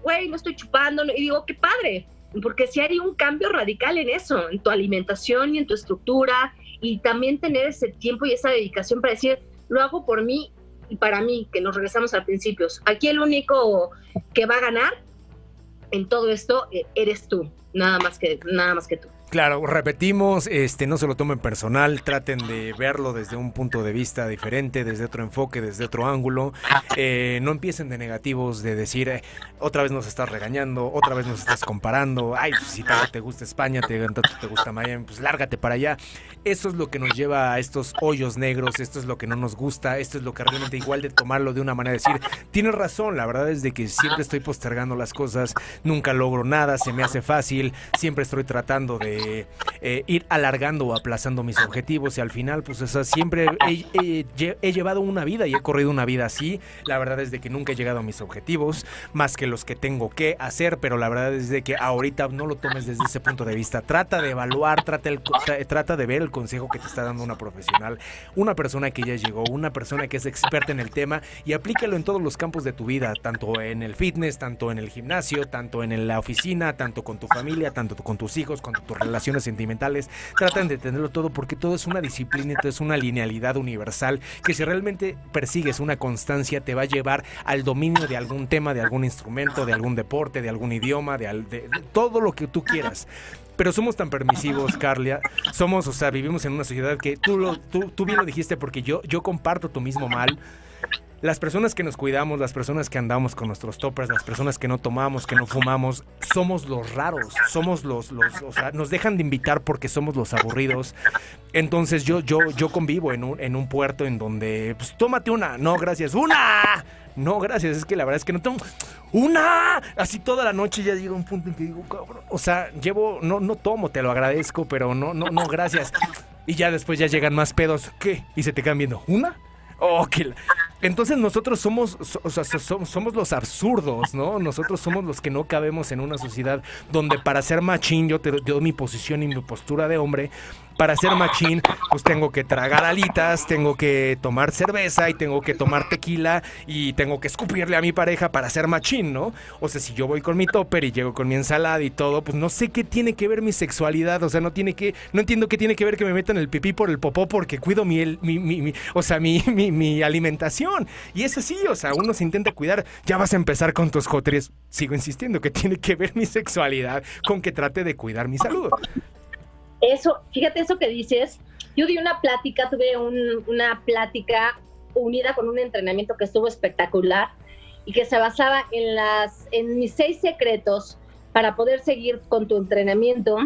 güey, no estoy chupando, y digo, qué padre, porque si haría un cambio radical en eso, en tu alimentación y en tu estructura, y también tener ese tiempo y esa dedicación para decir, lo hago por mí y para mí, que nos regresamos al principio. Aquí el único que va a ganar en todo esto eh, eres tú, nada más que, nada más que tú. Claro, repetimos, este, no se lo tomen personal, traten de verlo desde un punto de vista diferente, desde otro enfoque, desde otro ángulo. Eh, no empiecen de negativos, de decir, eh, otra vez nos estás regañando, otra vez nos estás comparando, ay, si tanto te gusta España, te, tanto te gusta Miami, pues lárgate para allá. Eso es lo que nos lleva a estos hoyos negros, esto es lo que no nos gusta, esto es lo que realmente igual de tomarlo de una manera de decir, tienes razón, la verdad es de que siempre estoy postergando las cosas, nunca logro nada, se me hace fácil, siempre estoy tratando de eh, ir alargando o aplazando mis objetivos y al final pues siempre he, llevado una vida y he corrido una vida así. La verdad es de que nunca he llegado a mis objetivos más que los que tengo que hacer, pero la verdad es de que ahorita no lo tomes desde ese punto de vista. Trata de evaluar, trata, el, trata de ver el consejo que te está dando una profesional, una persona que ya llegó, una persona que es experta en el tema y aplícalo en todos los campos de tu vida, tanto en el fitness, tanto en el gimnasio, tanto en la oficina, tanto con tu familia, tanto con tus hijos, con tu relación relaciones sentimentales, tratan de tenerlo todo porque todo es una disciplina, todo es una linealidad universal que si realmente persigues una constancia te va a llevar al dominio de algún tema, de algún instrumento, de algún deporte, de algún idioma, de, todo lo que tú quieras pero somos tan permisivos, Carlia. Somos, o sea, vivimos en una sociedad que tú, lo, tú, tú bien lo dijiste porque yo, yo comparto tu mismo mal las personas que nos cuidamos, las personas que andamos con nuestros toppers, las personas que no tomamos, que no fumamos, somos los raros, somos los, los, o sea, nos dejan de invitar porque somos los aburridos. Entonces yo, yo, yo convivo en un, en un puerto en donde, pues tómate una, no, gracias, una. No, gracias, es que la verdad es que no tengo una. Así toda la noche ya llega un punto en que digo, cabrón, o sea, llevo, no, no tomo, te lo agradezco, pero no, no, no, gracias. Y ya después ya llegan más pedos, ¿qué? Y se te quedan viendo, ¿una? Oh, que Entonces nosotros somos, o sea, somos los absurdos, ¿no? Nosotros somos los que no cabemos en una sociedad donde para ser machín yo te doy mi posición y mi postura de hombre, para ser machín, pues tengo que tragar alitas, tengo que tomar cerveza y tengo que tomar tequila y tengo que escupirle a mi pareja para ser machín, ¿no? O sea, si yo voy con mi topper y llego con mi ensalada y todo, pues no sé qué tiene que ver mi sexualidad, o sea, no tiene que, no entiendo qué tiene que ver que me metan el pipí por el popó porque cuido mi, mi, mi, o sea, mi, mi, alimentación. Y es así, o sea, uno se intenta cuidar, ya vas a empezar con tus jotres. Sigo insistiendo que tiene que ver mi sexualidad con que trate de cuidar mi salud. Eso, fíjate eso que dices. Yo di una plática, tuve una plática unida con un entrenamiento que estuvo espectacular y que se basaba en, las, en mis seis secretos para poder seguir con tu entrenamiento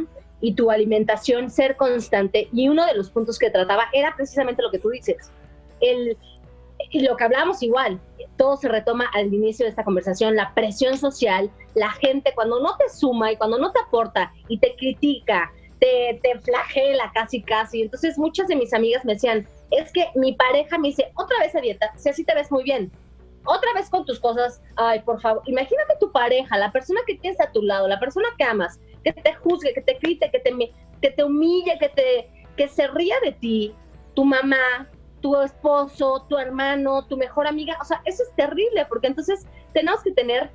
y tu alimentación, ser constante. Y uno de los puntos que trataba era precisamente lo que tú dices. El, lo que hablábamos igual, todo se retoma al inicio de esta conversación, la presión social, la gente cuando no te suma y cuando no te aporta y te critica te, flagela casi casi. Entonces muchas de mis amigas me decían, es que mi pareja me dice, otra vez a dieta, si así te ves muy bien, otra vez con tus cosas, ay, por favor, imagínate tu pareja, la persona que tienes a tu lado, la persona que amas, que te juzgue, que te grite, que te, que te humille, que, te, que se ría de ti, tu mamá, tu esposo, tu hermano, tu mejor amiga, o sea, eso es terrible, porque entonces tenemos que tener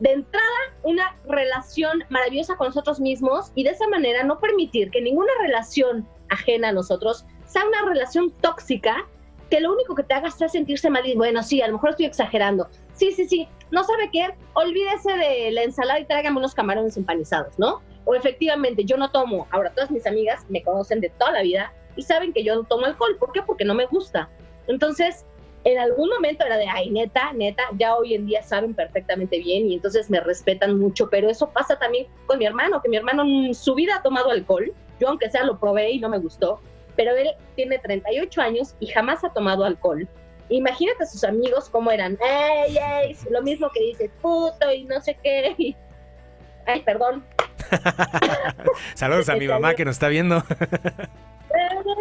de entrada una relación maravillosa con nosotros mismos y de esa manera no permitir que ninguna relación ajena a nosotros sea una relación tóxica que lo único que te haga sea sentirse mal y bueno, sí, a lo mejor estoy exagerando. Sí, sí, sí, no sabe qué, olvídese de la ensalada y tráigame unos camarones empanizados, ¿no? O efectivamente, yo no tomo, ahora todas mis amigas me conocen de toda la vida y saben que yo no tomo alcohol, ¿por qué? Porque no me gusta. Entonces, en algún momento era de, ay, neta, neta, ya hoy en día saben perfectamente bien y entonces me respetan mucho, pero eso pasa también con mi hermano, que mi hermano en su vida ha tomado alcohol, yo aunque sea lo probé y no me gustó, pero él tiene 38 años y jamás ha tomado alcohol. Imagínate a sus amigos cómo eran, ey, ey, lo mismo que dice, puto y no sé qué. Ay, perdón. Saludos a mi mamá que nos está viendo. perdón,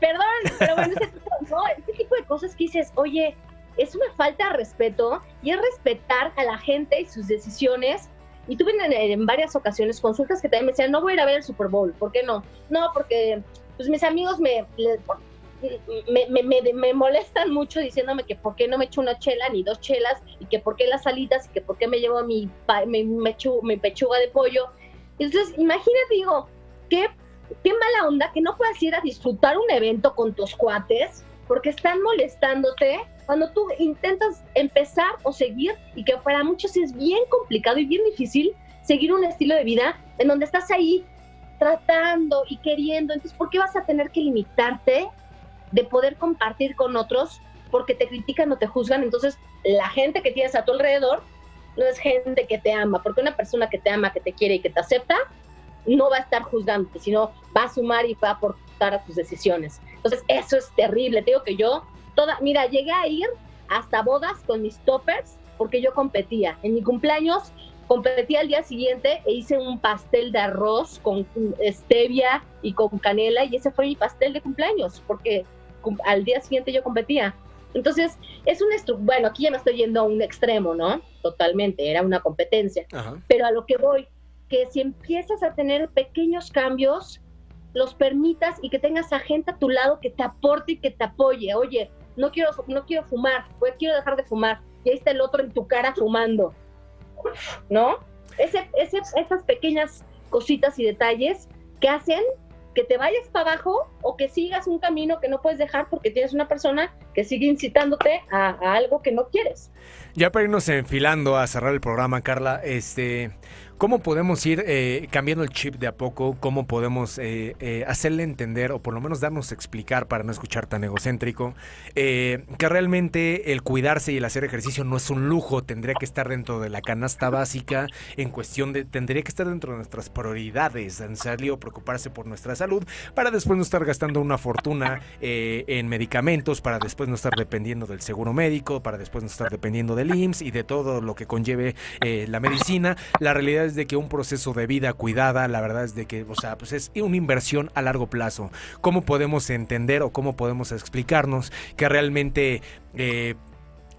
pero bueno, ese tipo, ese tipo de cosas que dices, oye, es una falta de respeto y es respetar a la gente y sus decisiones. Y tuve en, en, varias ocasiones consultas que también me decían, no voy a ir a ver el Super Bowl, ¿por qué no? No, porque pues mis amigos me, me, me, me, molestan mucho diciéndome que por qué no me echo una chela ni dos chelas y que por qué las salitas y que por qué me llevo mi, mi, mi pechuga de pollo. Entonces, imagínate, digo, qué, qué mala onda que no puedas ir a disfrutar un evento con tus cuates porque están molestándote cuando tú intentas empezar o seguir y que para muchos es bien complicado y bien difícil seguir un estilo de vida en donde estás ahí tratando y queriendo. Entonces, ¿por qué vas a tener que limitarte de poder compartir con otros porque te critican o te juzgan? Entonces, la gente que tienes a tu alrededor no es gente que te ama, porque una persona que te ama, que te quiere y que te acepta, no va a estar juzgándote, sino va a sumar y va a aportar a tus decisiones. Entonces, eso es terrible. Te digo que yo, toda, mira, llegué a ir hasta bodas con mis toppers porque yo competía. En mi cumpleaños competí al día siguiente e hice un pastel de arroz con stevia y con canela y ese fue mi pastel de cumpleaños porque al día siguiente yo competía. Entonces, es un bueno, aquí ya me estoy yendo a un extremo, ¿no? Totalmente, era una competencia. Pero a lo que voy, que si empiezas a tener pequeños cambios, los permitas y que tengas a gente a tu lado que te aporte y que te apoye. Oye, no quiero, no quiero fumar, pues quiero dejar de fumar. Y ahí está el otro en tu cara fumando ¿no? Ese, esas pequeñas cositas y detalles que hacen que te vayas para abajo o que sigas un camino que no puedes dejar porque tienes una persona que sigue incitándote a, a algo que no quieres. Ya para irnos enfilando a cerrar el programa, Carla, este, ¿Cómo podemos ir eh, cambiando el chip de a poco? ¿Cómo podemos eh, eh, hacerle entender o por lo menos darnos a explicar para no escuchar tan egocéntrico que realmente el cuidarse y el hacer ejercicio no es un lujo, tendría que estar dentro de la canasta básica en cuestión de, tendría que estar dentro de nuestras prioridades, en serio, preocuparse por nuestra salud para después no estar gastando una fortuna en medicamentos, para después no estar dependiendo del seguro médico, para después no estar dependiendo del IMSS y de todo lo que conlleve la medicina. La realidad es de que un proceso de vida cuidada, la verdad es de que, o sea, pues es una inversión a largo plazo. ¿Cómo podemos entender o cómo podemos explicarnos que realmente eh,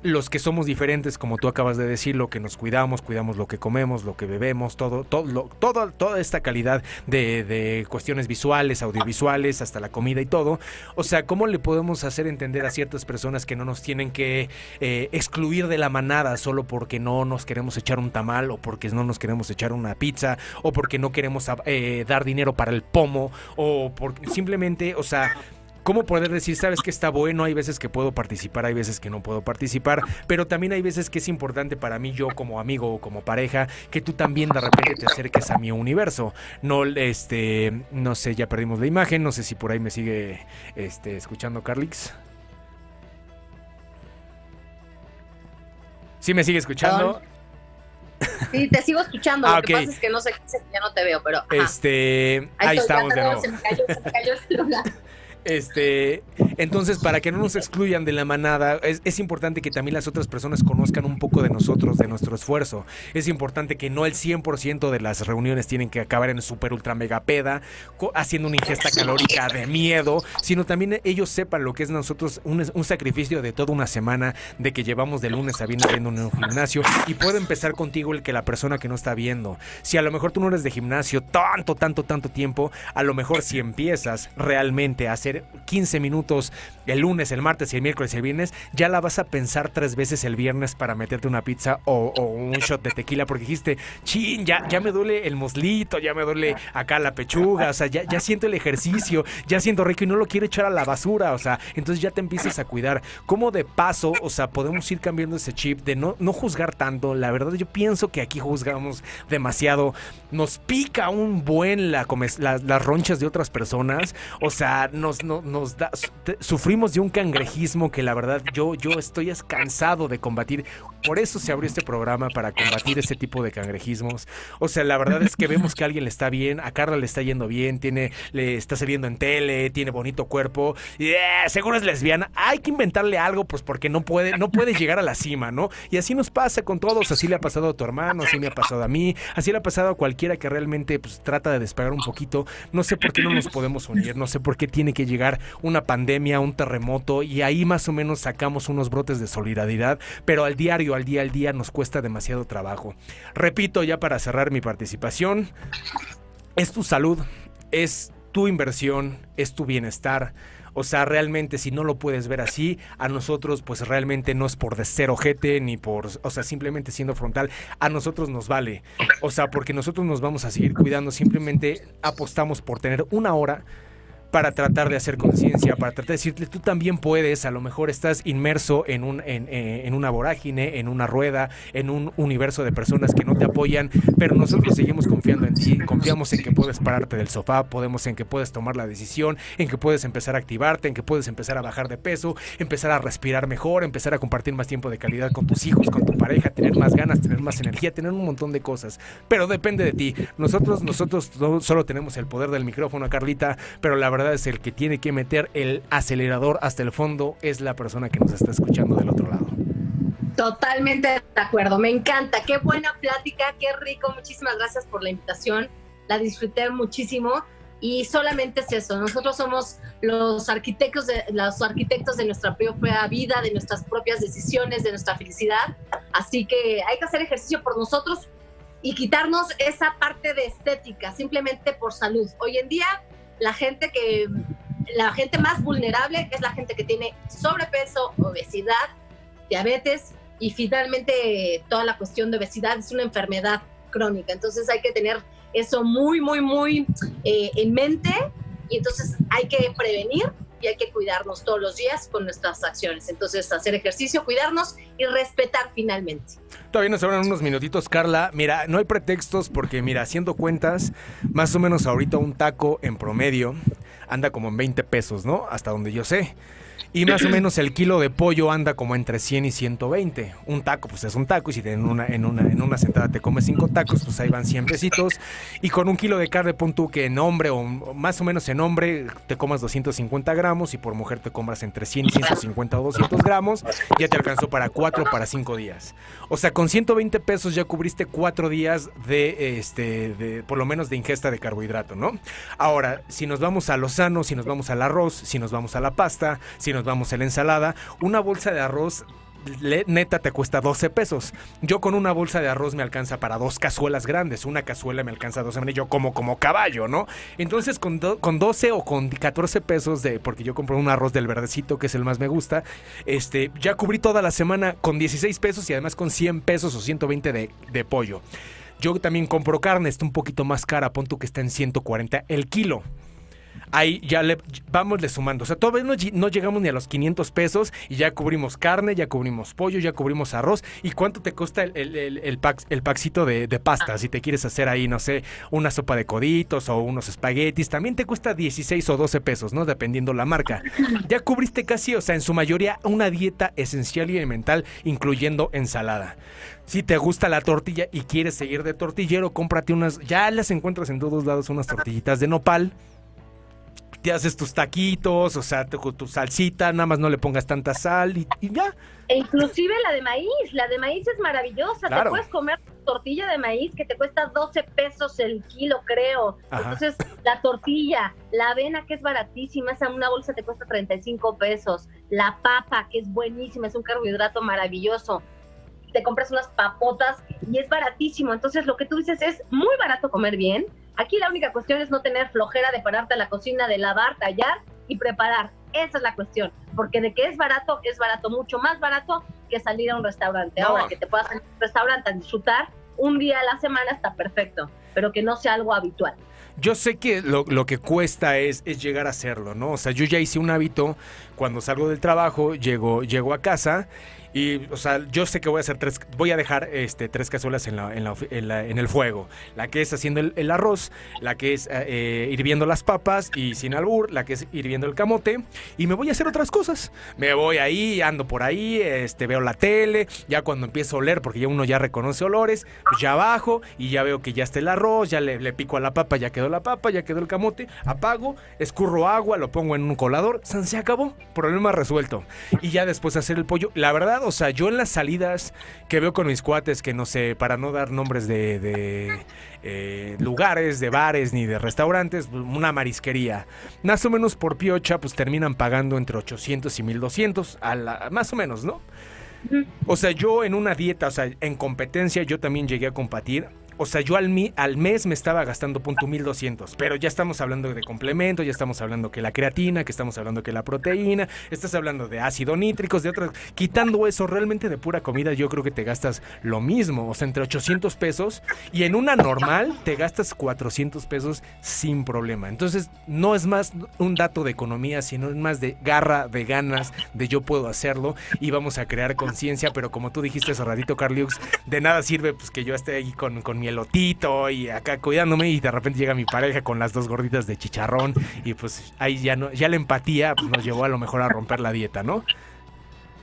los que somos diferentes, como tú acabas de decir, lo que nos cuidamos, cuidamos lo que comemos, lo que bebemos, todo, todo, todo toda esta calidad de, cuestiones visuales, audiovisuales, hasta la comida y todo. O sea, ¿cómo le podemos hacer entender a ciertas personas que no nos tienen que eh, excluir de la manada solo porque no nos queremos echar un tamal o porque no nos queremos echar una pizza o porque no queremos eh, dar dinero para el pomo o porque simplemente, o sea cómo poder decir, sabes que está bueno, hay veces que puedo participar, hay veces que no puedo participar, pero también hay veces que es importante para mí, yo como amigo o como pareja, que tú también de repente te acerques a mi universo. No, este, no sé, ya perdimos la imagen, no sé si por ahí me sigue este, escuchando Carlix. ¿Sí me sigue escuchando? Sí, te sigo escuchando. Lo ah, que pasa es que no sé, ya no te veo, pero. Este. Ahí, estamos de nuevo. Se me cayó, se me cayó el celular. Este, entonces, para que no nos excluyan de la manada, es, es, importante que también las otras personas conozcan un poco de nosotros, de nuestro esfuerzo. Es importante que no el 100% de las reuniones tienen que acabar en super ultra mega peda, haciendo una ingesta calórica de miedo, sino también ellos sepan lo que es nosotros un, un sacrificio de toda una semana, de que llevamos de lunes a viernes viendo en un gimnasio. Y puede empezar contigo el que la persona que no está viendo. Si a lo mejor tú no eres de gimnasio tanto, tanto, tanto tiempo, a lo mejor si empiezas realmente a hacer 15 minutos el lunes, el martes y el miércoles y el viernes, ya la vas a pensar tres veces el viernes para meterte una pizza o, un shot de tequila porque dijiste, chin, ya, ya me duele el moslito, ya me duele acá la pechuga, o sea, ya, ya siento el ejercicio, ya siento rico y no lo quiero echar a la basura, o sea, entonces ya te empiezas a cuidar. ¿Cómo de paso, o sea, podemos ir cambiando ese chip de no, no juzgar tanto? La verdad, yo pienso que aquí juzgamos demasiado. Nos pica un buen la, las ronchas de otras personas, o sea, nos, nos da, sufrimos de un cangrejismo que la verdad yo, yo estoy cansado de combatir. Por eso se abrió este programa para combatir ese tipo de cangrejismos. O sea, la verdad es que vemos que a alguien le está bien, a Carla le está yendo bien, tiene, le está saliendo en tele, tiene bonito cuerpo, y, eh, seguro es lesbiana. Hay que inventarle algo, pues porque no puede, no puede llegar a la cima, ¿no? Y así nos pasa con todos. Así le ha pasado a tu hermano, así me ha pasado a mí, así le ha pasado a cualquiera que realmente pues, trata de despegar un poquito. No sé por qué no nos podemos unir, no sé por qué tiene que llegar una pandemia, un terremoto, y ahí más o menos sacamos unos brotes de solidaridad, pero al diario, al día al día nos cuesta demasiado trabajo. Repito, ya para cerrar mi participación, es tu salud, es tu inversión, es tu bienestar. O sea, realmente si no lo puedes ver así, a nosotros pues realmente no es por de ser ojete ni por, o sea, simplemente siendo frontal, a nosotros nos vale. O sea, porque nosotros nos vamos a seguir cuidando, simplemente apostamos por tener una hora para tratar de hacer conciencia, para tratar de decirle, tú también puedes, a lo mejor estás inmerso en, un, en, eh, en, una vorágine, en una rueda, en un universo de personas que no te apoyan, pero nosotros seguimos confiando en ti, confiamos en que puedes pararte del sofá, podemos en que puedes tomar la decisión, en que puedes empezar a activarte, en que puedes empezar a bajar de peso, empezar a respirar mejor, empezar a compartir más tiempo de calidad con tus hijos, con tu pareja, tener más ganas, tener más energía, tener un montón de cosas, pero depende de ti. Nosotros, nosotros solo tenemos el poder del micrófono, Carlita, pero la verdad verdad es el que tiene que meter el acelerador hasta el fondo, es la persona que nos está escuchando del otro lado. Totalmente de acuerdo, me encanta, qué buena plática, qué rico, muchísimas gracias por la invitación, la disfruté muchísimo y solamente es eso, nosotros somos los arquitectos de, los arquitectos de nuestra propia vida, de nuestras propias decisiones, de nuestra felicidad, así que hay que hacer ejercicio por nosotros y quitarnos esa parte de estética, simplemente por salud. Hoy en día la gente que la gente más vulnerable es la gente que tiene sobrepeso, obesidad, diabetes y finalmente toda la cuestión de obesidad es una enfermedad crónica. Entonces hay que tener eso muy, muy, muy eh, en mente y entonces hay que prevenir y hay que cuidarnos todos los días con nuestras acciones. Entonces, hacer ejercicio, cuidarnos y respetar finalmente. Todavía nos sobran unos minutitos, Carla. Mira, no hay pretextos porque, mira, haciendo cuentas, más o menos ahorita un taco en promedio anda como en 20 pesos, ¿no? Hasta donde yo sé. Y más o menos el kilo de pollo anda como entre 100 y 120. Un taco, pues es un taco. Y si en una, en una, en una sentada te comes cinco tacos, pues ahí van 100 pesitos. Y con un kilo de carne, pon tú que en hombre o más o menos en hombre te comas 250 gramos. Y por mujer te comas entre 100 y 150 o 200 gramos. Ya te alcanzó para 4 para 5 días. O sea, con 120 pesos ya cubriste 4 días de, este, de, por lo menos de ingesta de carbohidrato, ¿no? Ahora, si nos vamos a lo sano, si nos vamos al arroz, si nos vamos a la pasta, si nos nos vamos a la ensalada, una bolsa de arroz neta te cuesta 12 pesos. Yo con una bolsa de arroz me alcanza para dos cazuelas grandes. Una cazuela me alcanza 12 y yo como como caballo, ¿no? Entonces con, con 12 o con 14 pesos de, porque yo compro un arroz del verdecito que es el más me gusta, este, ya cubrí toda la semana con 16 pesos y además con 100 pesos o 120 de, de pollo. Yo también compro carne, está un poquito más cara, punto que está en 140 el kilo ahí ya le vamos le sumando. O sea, todavía no, llegamos ni a los 500 pesos y ya cubrimos carne, ya cubrimos pollo, ya cubrimos arroz. ¿Y cuánto te cuesta el, el, de, de, pasta? Si te quieres hacer ahí, no sé, una sopa de coditos o unos espaguetis, también te cuesta 16 o 12 pesos, ¿no? Dependiendo la marca. Ya cubriste casi, o sea, en su mayoría, una dieta esencial y elemental, incluyendo ensalada. Si te gusta la tortilla y quieres seguir de tortillero, cómprate unas, ya las encuentras en todos lados, unas tortillitas de nopal te haces tus taquitos, o sea, tu, tu salsita, nada más no le pongas tanta sal y, ya. E inclusive la de maíz, la de maíz es maravillosa, te puedes comer tortilla de maíz que te cuesta 12 pesos el kilo, creo. Entonces, la tortilla, la avena que es baratísima, esa una bolsa te cuesta 35 pesos, la papa que es buenísima, es un carbohidrato maravilloso. Te compras unas papotas y es baratísimo. Entonces, lo que tú dices es muy barato comer bien, Aquí la única cuestión es no tener flojera de pararte a la cocina, de lavar, tallar y preparar. Esa es la cuestión. Porque de que es barato, es barato, mucho más barato que salir a un restaurante. Ahora que te puedas ir a un restaurante a disfrutar un día a la semana está perfecto, pero que no sea algo habitual. Yo sé que lo, lo que cuesta es, es, llegar a hacerlo, ¿no? O sea, yo ya hice un hábito, cuando salgo del trabajo, llego, llego a casa y, o sea, yo sé que voy a hacer tres, voy a dejar este, tres cazuelas en, la, en, la, en, el fuego. La que es haciendo el, arroz, la que es eh, hirviendo las papas y sin albur, la que es hirviendo el camote. Y me voy a hacer otras cosas. Me voy ahí, ando por ahí, este, veo la tele. Ya cuando empiezo a oler, porque ya uno ya reconoce olores, pues ya bajo y ya veo que ya está el arroz, ya le, le pico a la papa, ya quedó la papa, ya quedó el camote. Apago, escurro agua, lo pongo en un colador. Se acabó. Problema resuelto. Y ya después hacer el pollo. La verdad, o sea, yo en las salidas que veo con mis cuates, que no sé, para no dar nombres de, eh, lugares, de bares ni de restaurantes, una marisquería, más o menos por piocha, pues terminan pagando entre 800 y 1200, a la, más o menos, ¿no? O sea, yo en una dieta, o sea, en competencia, yo también llegué a competir o sea, yo al, mes me estaba gastando punto 1200, pero ya estamos hablando de complementos, ya estamos hablando que la creatina, que estamos hablando que la proteína, estás hablando de ácido nítricos, de otras. Quitando eso realmente de pura comida, yo creo que te gastas lo mismo, o sea, entre 800 pesos y en una normal te gastas 400 pesos sin problema. Entonces, no es más un dato de economía, sino es más de garra, de ganas, de yo puedo hacerlo y vamos a crear conciencia, pero como tú dijiste hace ratito, Carliux, de nada sirve pues que yo esté ahí con mi elotito y acá cuidándome y de repente llega mi pareja con las dos gorditas de chicharrón y pues ahí ya no ya la empatía pues, nos llevó a lo mejor a romper la dieta, ¿no?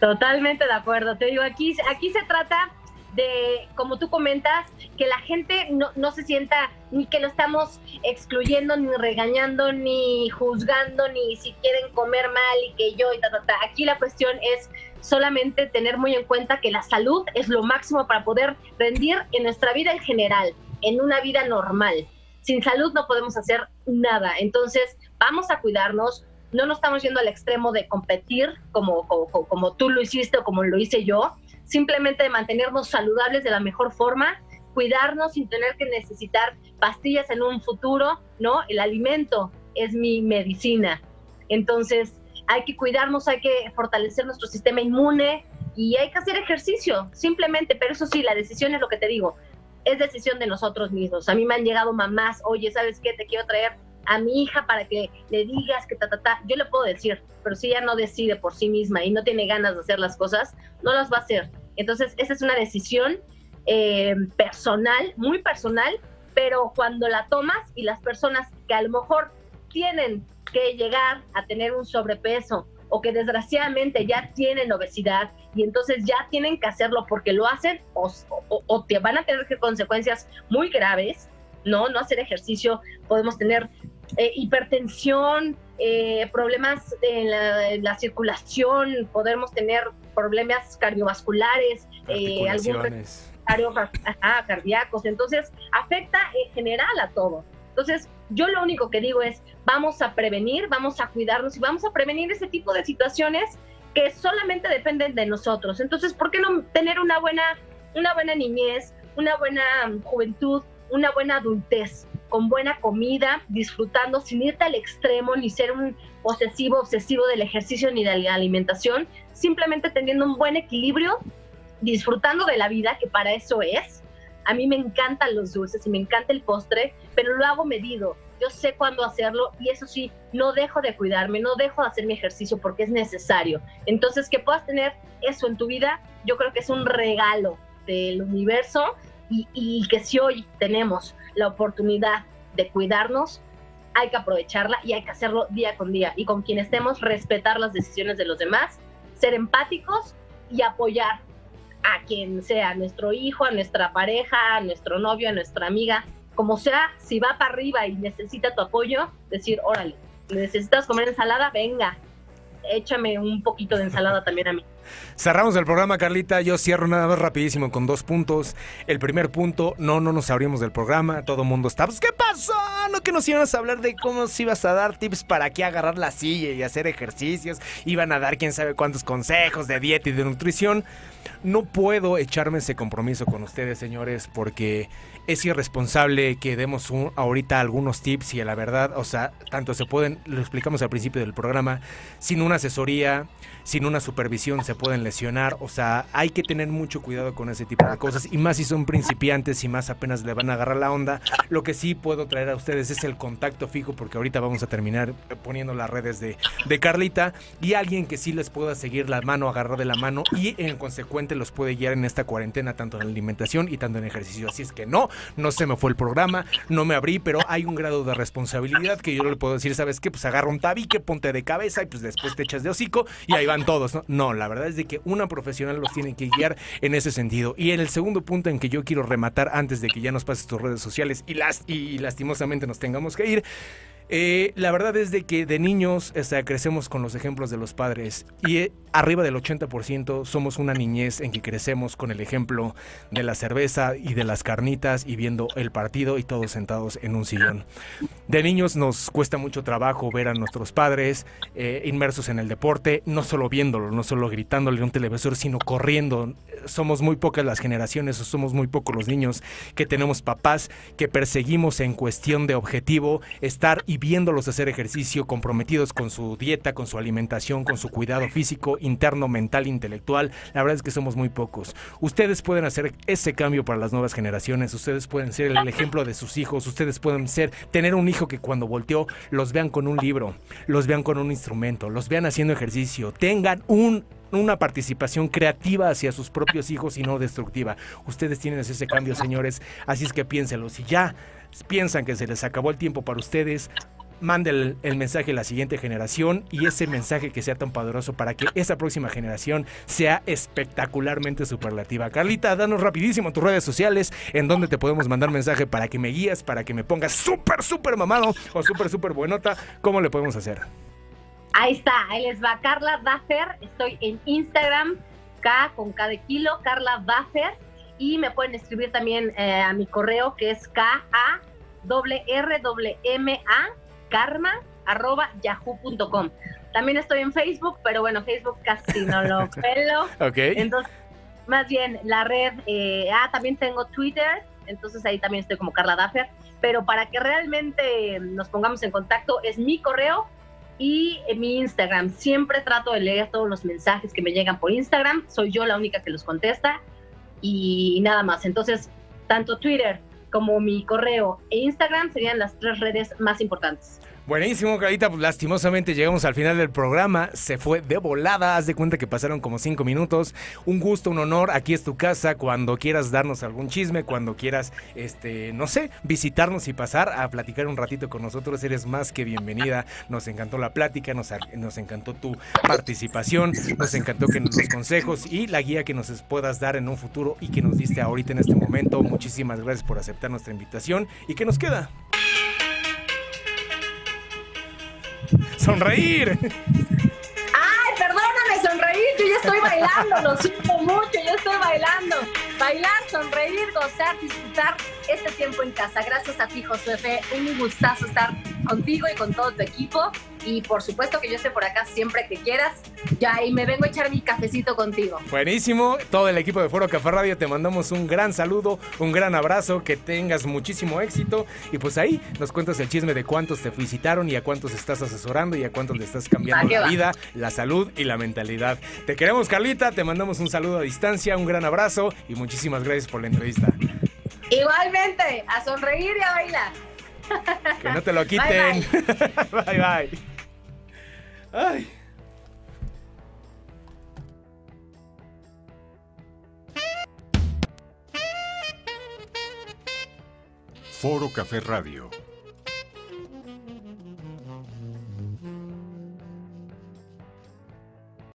Totalmente de acuerdo. Te digo, aquí, aquí se trata de, como tú comentas, que la gente no, no, se sienta ni que lo estamos excluyendo, ni regañando, ni juzgando, ni si quieren comer mal y que yo y ta, ta, ta. Aquí la cuestión es solamente tener muy en cuenta que la salud es lo máximo para poder rendir en nuestra vida en general, en una vida normal. Sin salud no podemos hacer nada. Entonces, vamos a cuidarnos. No nos estamos yendo al extremo de competir como, como, como tú lo hiciste o como lo hice yo. Simplemente de mantenernos saludables de la mejor forma, cuidarnos sin tener que necesitar pastillas en un futuro, ¿no? El alimento es mi medicina. Entonces, hay que cuidarnos, hay que fortalecer nuestro sistema inmune y hay que hacer ejercicio, simplemente, pero eso sí, la decisión es lo que te digo, es decisión de nosotros mismos. A mí me han llegado mamás, oye, ¿sabes qué? Te quiero traer a mi hija para que le digas que ta, ta, ta. Yo le puedo decir, pero si ella no decide por sí misma y no tiene ganas de hacer las cosas, no las va a hacer. Entonces, esa es una decisión eh, personal, muy personal, pero cuando la tomas y las personas que a lo mejor tienen que llegar a tener un sobrepeso o que desgraciadamente ya tienen obesidad y entonces ya tienen que hacerlo porque lo hacen o, te van a tener consecuencias muy graves, ¿no? No hacer ejercicio, podemos tener eh, hipertensión, eh, problemas en la, circulación, podemos tener problemas cardiovasculares, eh, algunos cardíacos, entonces afecta en general a todo. Entonces, yo lo único que digo es, vamos a prevenir, vamos a cuidarnos y vamos a prevenir ese tipo de situaciones que solamente dependen de nosotros. Entonces, ¿por qué no tener una buena, una buena niñez, una buena juventud, una buena adultez, con buena comida, disfrutando sin irte al extremo, ni ser un posesivo, obsesivo del ejercicio ni de la alimentación, simplemente teniendo un buen equilibrio, disfrutando de la vida, que para eso es, a mí me encantan los dulces y me encanta el postre, pero lo hago medido. Yo sé cuándo hacerlo y eso sí, no dejo de cuidarme, no dejo de hacer mi ejercicio porque es necesario. Entonces, que puedas tener eso en tu vida, yo creo que es un regalo del universo y, que si hoy tenemos la oportunidad de cuidarnos, hay que aprovecharla y hay que hacerlo día con día. Y con quien estemos, respetar las decisiones de los demás, ser empáticos y apoyar a quien sea, a nuestro hijo, a nuestra pareja, a nuestro novio, a nuestra amiga, como sea, si va para arriba y necesita tu apoyo, decir, órale, necesitas comer ensalada, venga, échame un poquito de ensalada también a mí. Cerramos el programa, Carlita. Yo cierro nada más rapidísimo con dos puntos. El primer punto, no, no nos abrimos del programa. Todo el mundo está, pues, ¿qué pasó? No que nos ibas a hablar de cómo se ibas a dar tips para qué agarrar la silla y hacer ejercicios. Iban a dar quién sabe cuántos consejos de dieta y de nutrición. No puedo echarme ese compromiso con ustedes, señores, porque es irresponsable que demos ahorita algunos tips y la verdad, o sea, tanto se pueden, lo explicamos al principio del programa, sin una asesoría, sin una supervisión se pueden lesionar, o sea, hay que tener mucho cuidado con ese tipo de cosas y más si son principiantes y más apenas le van a agarrar la onda. Lo que sí puedo traer a ustedes es el contacto fijo porque ahorita vamos a terminar poniendo las redes de, de Carlita y alguien que sí les pueda seguir la mano, agarrar de la mano y en consecuente los puede guiar en esta cuarentena tanto en alimentación y tanto en ejercicio. Así es que no, no se me fue el programa, no me abrí, pero hay un grado de responsabilidad que yo le puedo decir, ¿sabes qué? Pues agarra un tabique, ponte de cabeza y pues después te echas de hocico y ahí van todos, ¿no? No, la verdad es de que una profesional los tiene que guiar en ese sentido. Y en el segundo punto en que yo quiero rematar antes de que ya nos pases tus redes sociales y, las, y lastimosamente nos tengamos que ir, eh, la verdad es de que de niños crecemos con los ejemplos de los padres y eh, arriba del 80% somos una niñez en que crecemos con el ejemplo de la cerveza y de las carnitas y viendo el partido y todos sentados en un sillón. De niños nos cuesta mucho trabajo ver a nuestros padres eh, inmersos en el deporte, no solo viéndolo, no solo gritándole a un televisor, sino corriendo. Somos muy pocas las generaciones o somos muy pocos los niños que tenemos papás que perseguimos en cuestión de objetivo estar y viéndolos hacer ejercicio, comprometidos con su dieta, con su alimentación, con su cuidado físico, interno, mental, intelectual. La verdad es que somos muy pocos. Ustedes pueden hacer ese cambio para las nuevas generaciones, ustedes pueden ser el ejemplo de sus hijos, ustedes pueden ser, tener un hijo que cuando volteó los vean con un libro, los vean con un instrumento, los vean haciendo ejercicio, tengan un una participación creativa hacia sus propios hijos y no destructiva. Ustedes tienen ese cambio, señores, así es que piénsenlo. Si ya piensan que se les acabó el tiempo para ustedes, mande el, mensaje a la siguiente generación y ese mensaje que sea tan poderoso para que esa próxima generación sea espectacularmente superlativa. Carlita, danos rapidísimo tus redes sociales en donde te podemos mandar mensaje para que me guíes, para que me pongas súper, súper mamado o súper, súper buenota. ¿Cómo le podemos hacer? Ahí está, ahí les va Carla Buffer. Estoy en Instagram, K con K de kilo, Carla Buffer. Y me pueden escribir también eh, a mi correo que es K A R R M A karma arroba yahoo.com. También estoy en Facebook, pero bueno, Facebook casi no lo pelo. ok. Entonces, más bien la red, eh, ah, también tengo Twitter, entonces ahí también estoy como Carla Daffer, pero para que realmente nos pongamos en contacto es mi correo y mi Instagram. Siempre trato de leer todos los mensajes que me llegan por Instagram, soy yo la única que los contesta y nada más. Entonces, tanto Twitter como mi correo e Instagram serían las tres redes más importantes. Buenísimo, Carita. Pues lastimosamente llegamos al final del programa. Se fue de volada. Haz de cuenta que pasaron como cinco minutos. Un gusto, un honor. Aquí es tu casa. Cuando quieras darnos algún chisme, cuando quieras, este, no sé, visitarnos y pasar a platicar un ratito con nosotros, eres más que bienvenida. Nos encantó la plática, nos, nos encantó tu participación, nos encantó que los consejos y la guía que nos puedas dar en un futuro y que nos diste ahorita en este momento. Muchísimas gracias por aceptar nuestra invitación. ¿Y qué nos queda? Sonreír. Ay, perdóname, sonreír, yo ya estoy bailando, lo siento mucho, yo estoy bailando. Bailar, sonreír, gozar, disfrutar este tiempo en casa. Gracias a ti, Josué. Un gustazo estar contigo y con todo tu equipo. Y por supuesto que yo esté por acá siempre que quieras. Ya, y me vengo a echar mi cafecito contigo. Buenísimo. Todo el equipo de Foro Café Radio te mandamos un gran saludo, un gran abrazo, que tengas muchísimo éxito. Y pues ahí nos cuentas el chisme de cuántos te visitaron y a cuántos estás asesorando y a cuántos le estás cambiando la vida, la salud y la mentalidad. Te queremos, Carlita. Te mandamos un saludo a distancia, un gran abrazo y muchísimas gracias por la entrevista. Igualmente, a sonreír y a bailar. Que no te lo quiten. bye. bye. Ay. Foro Café Radio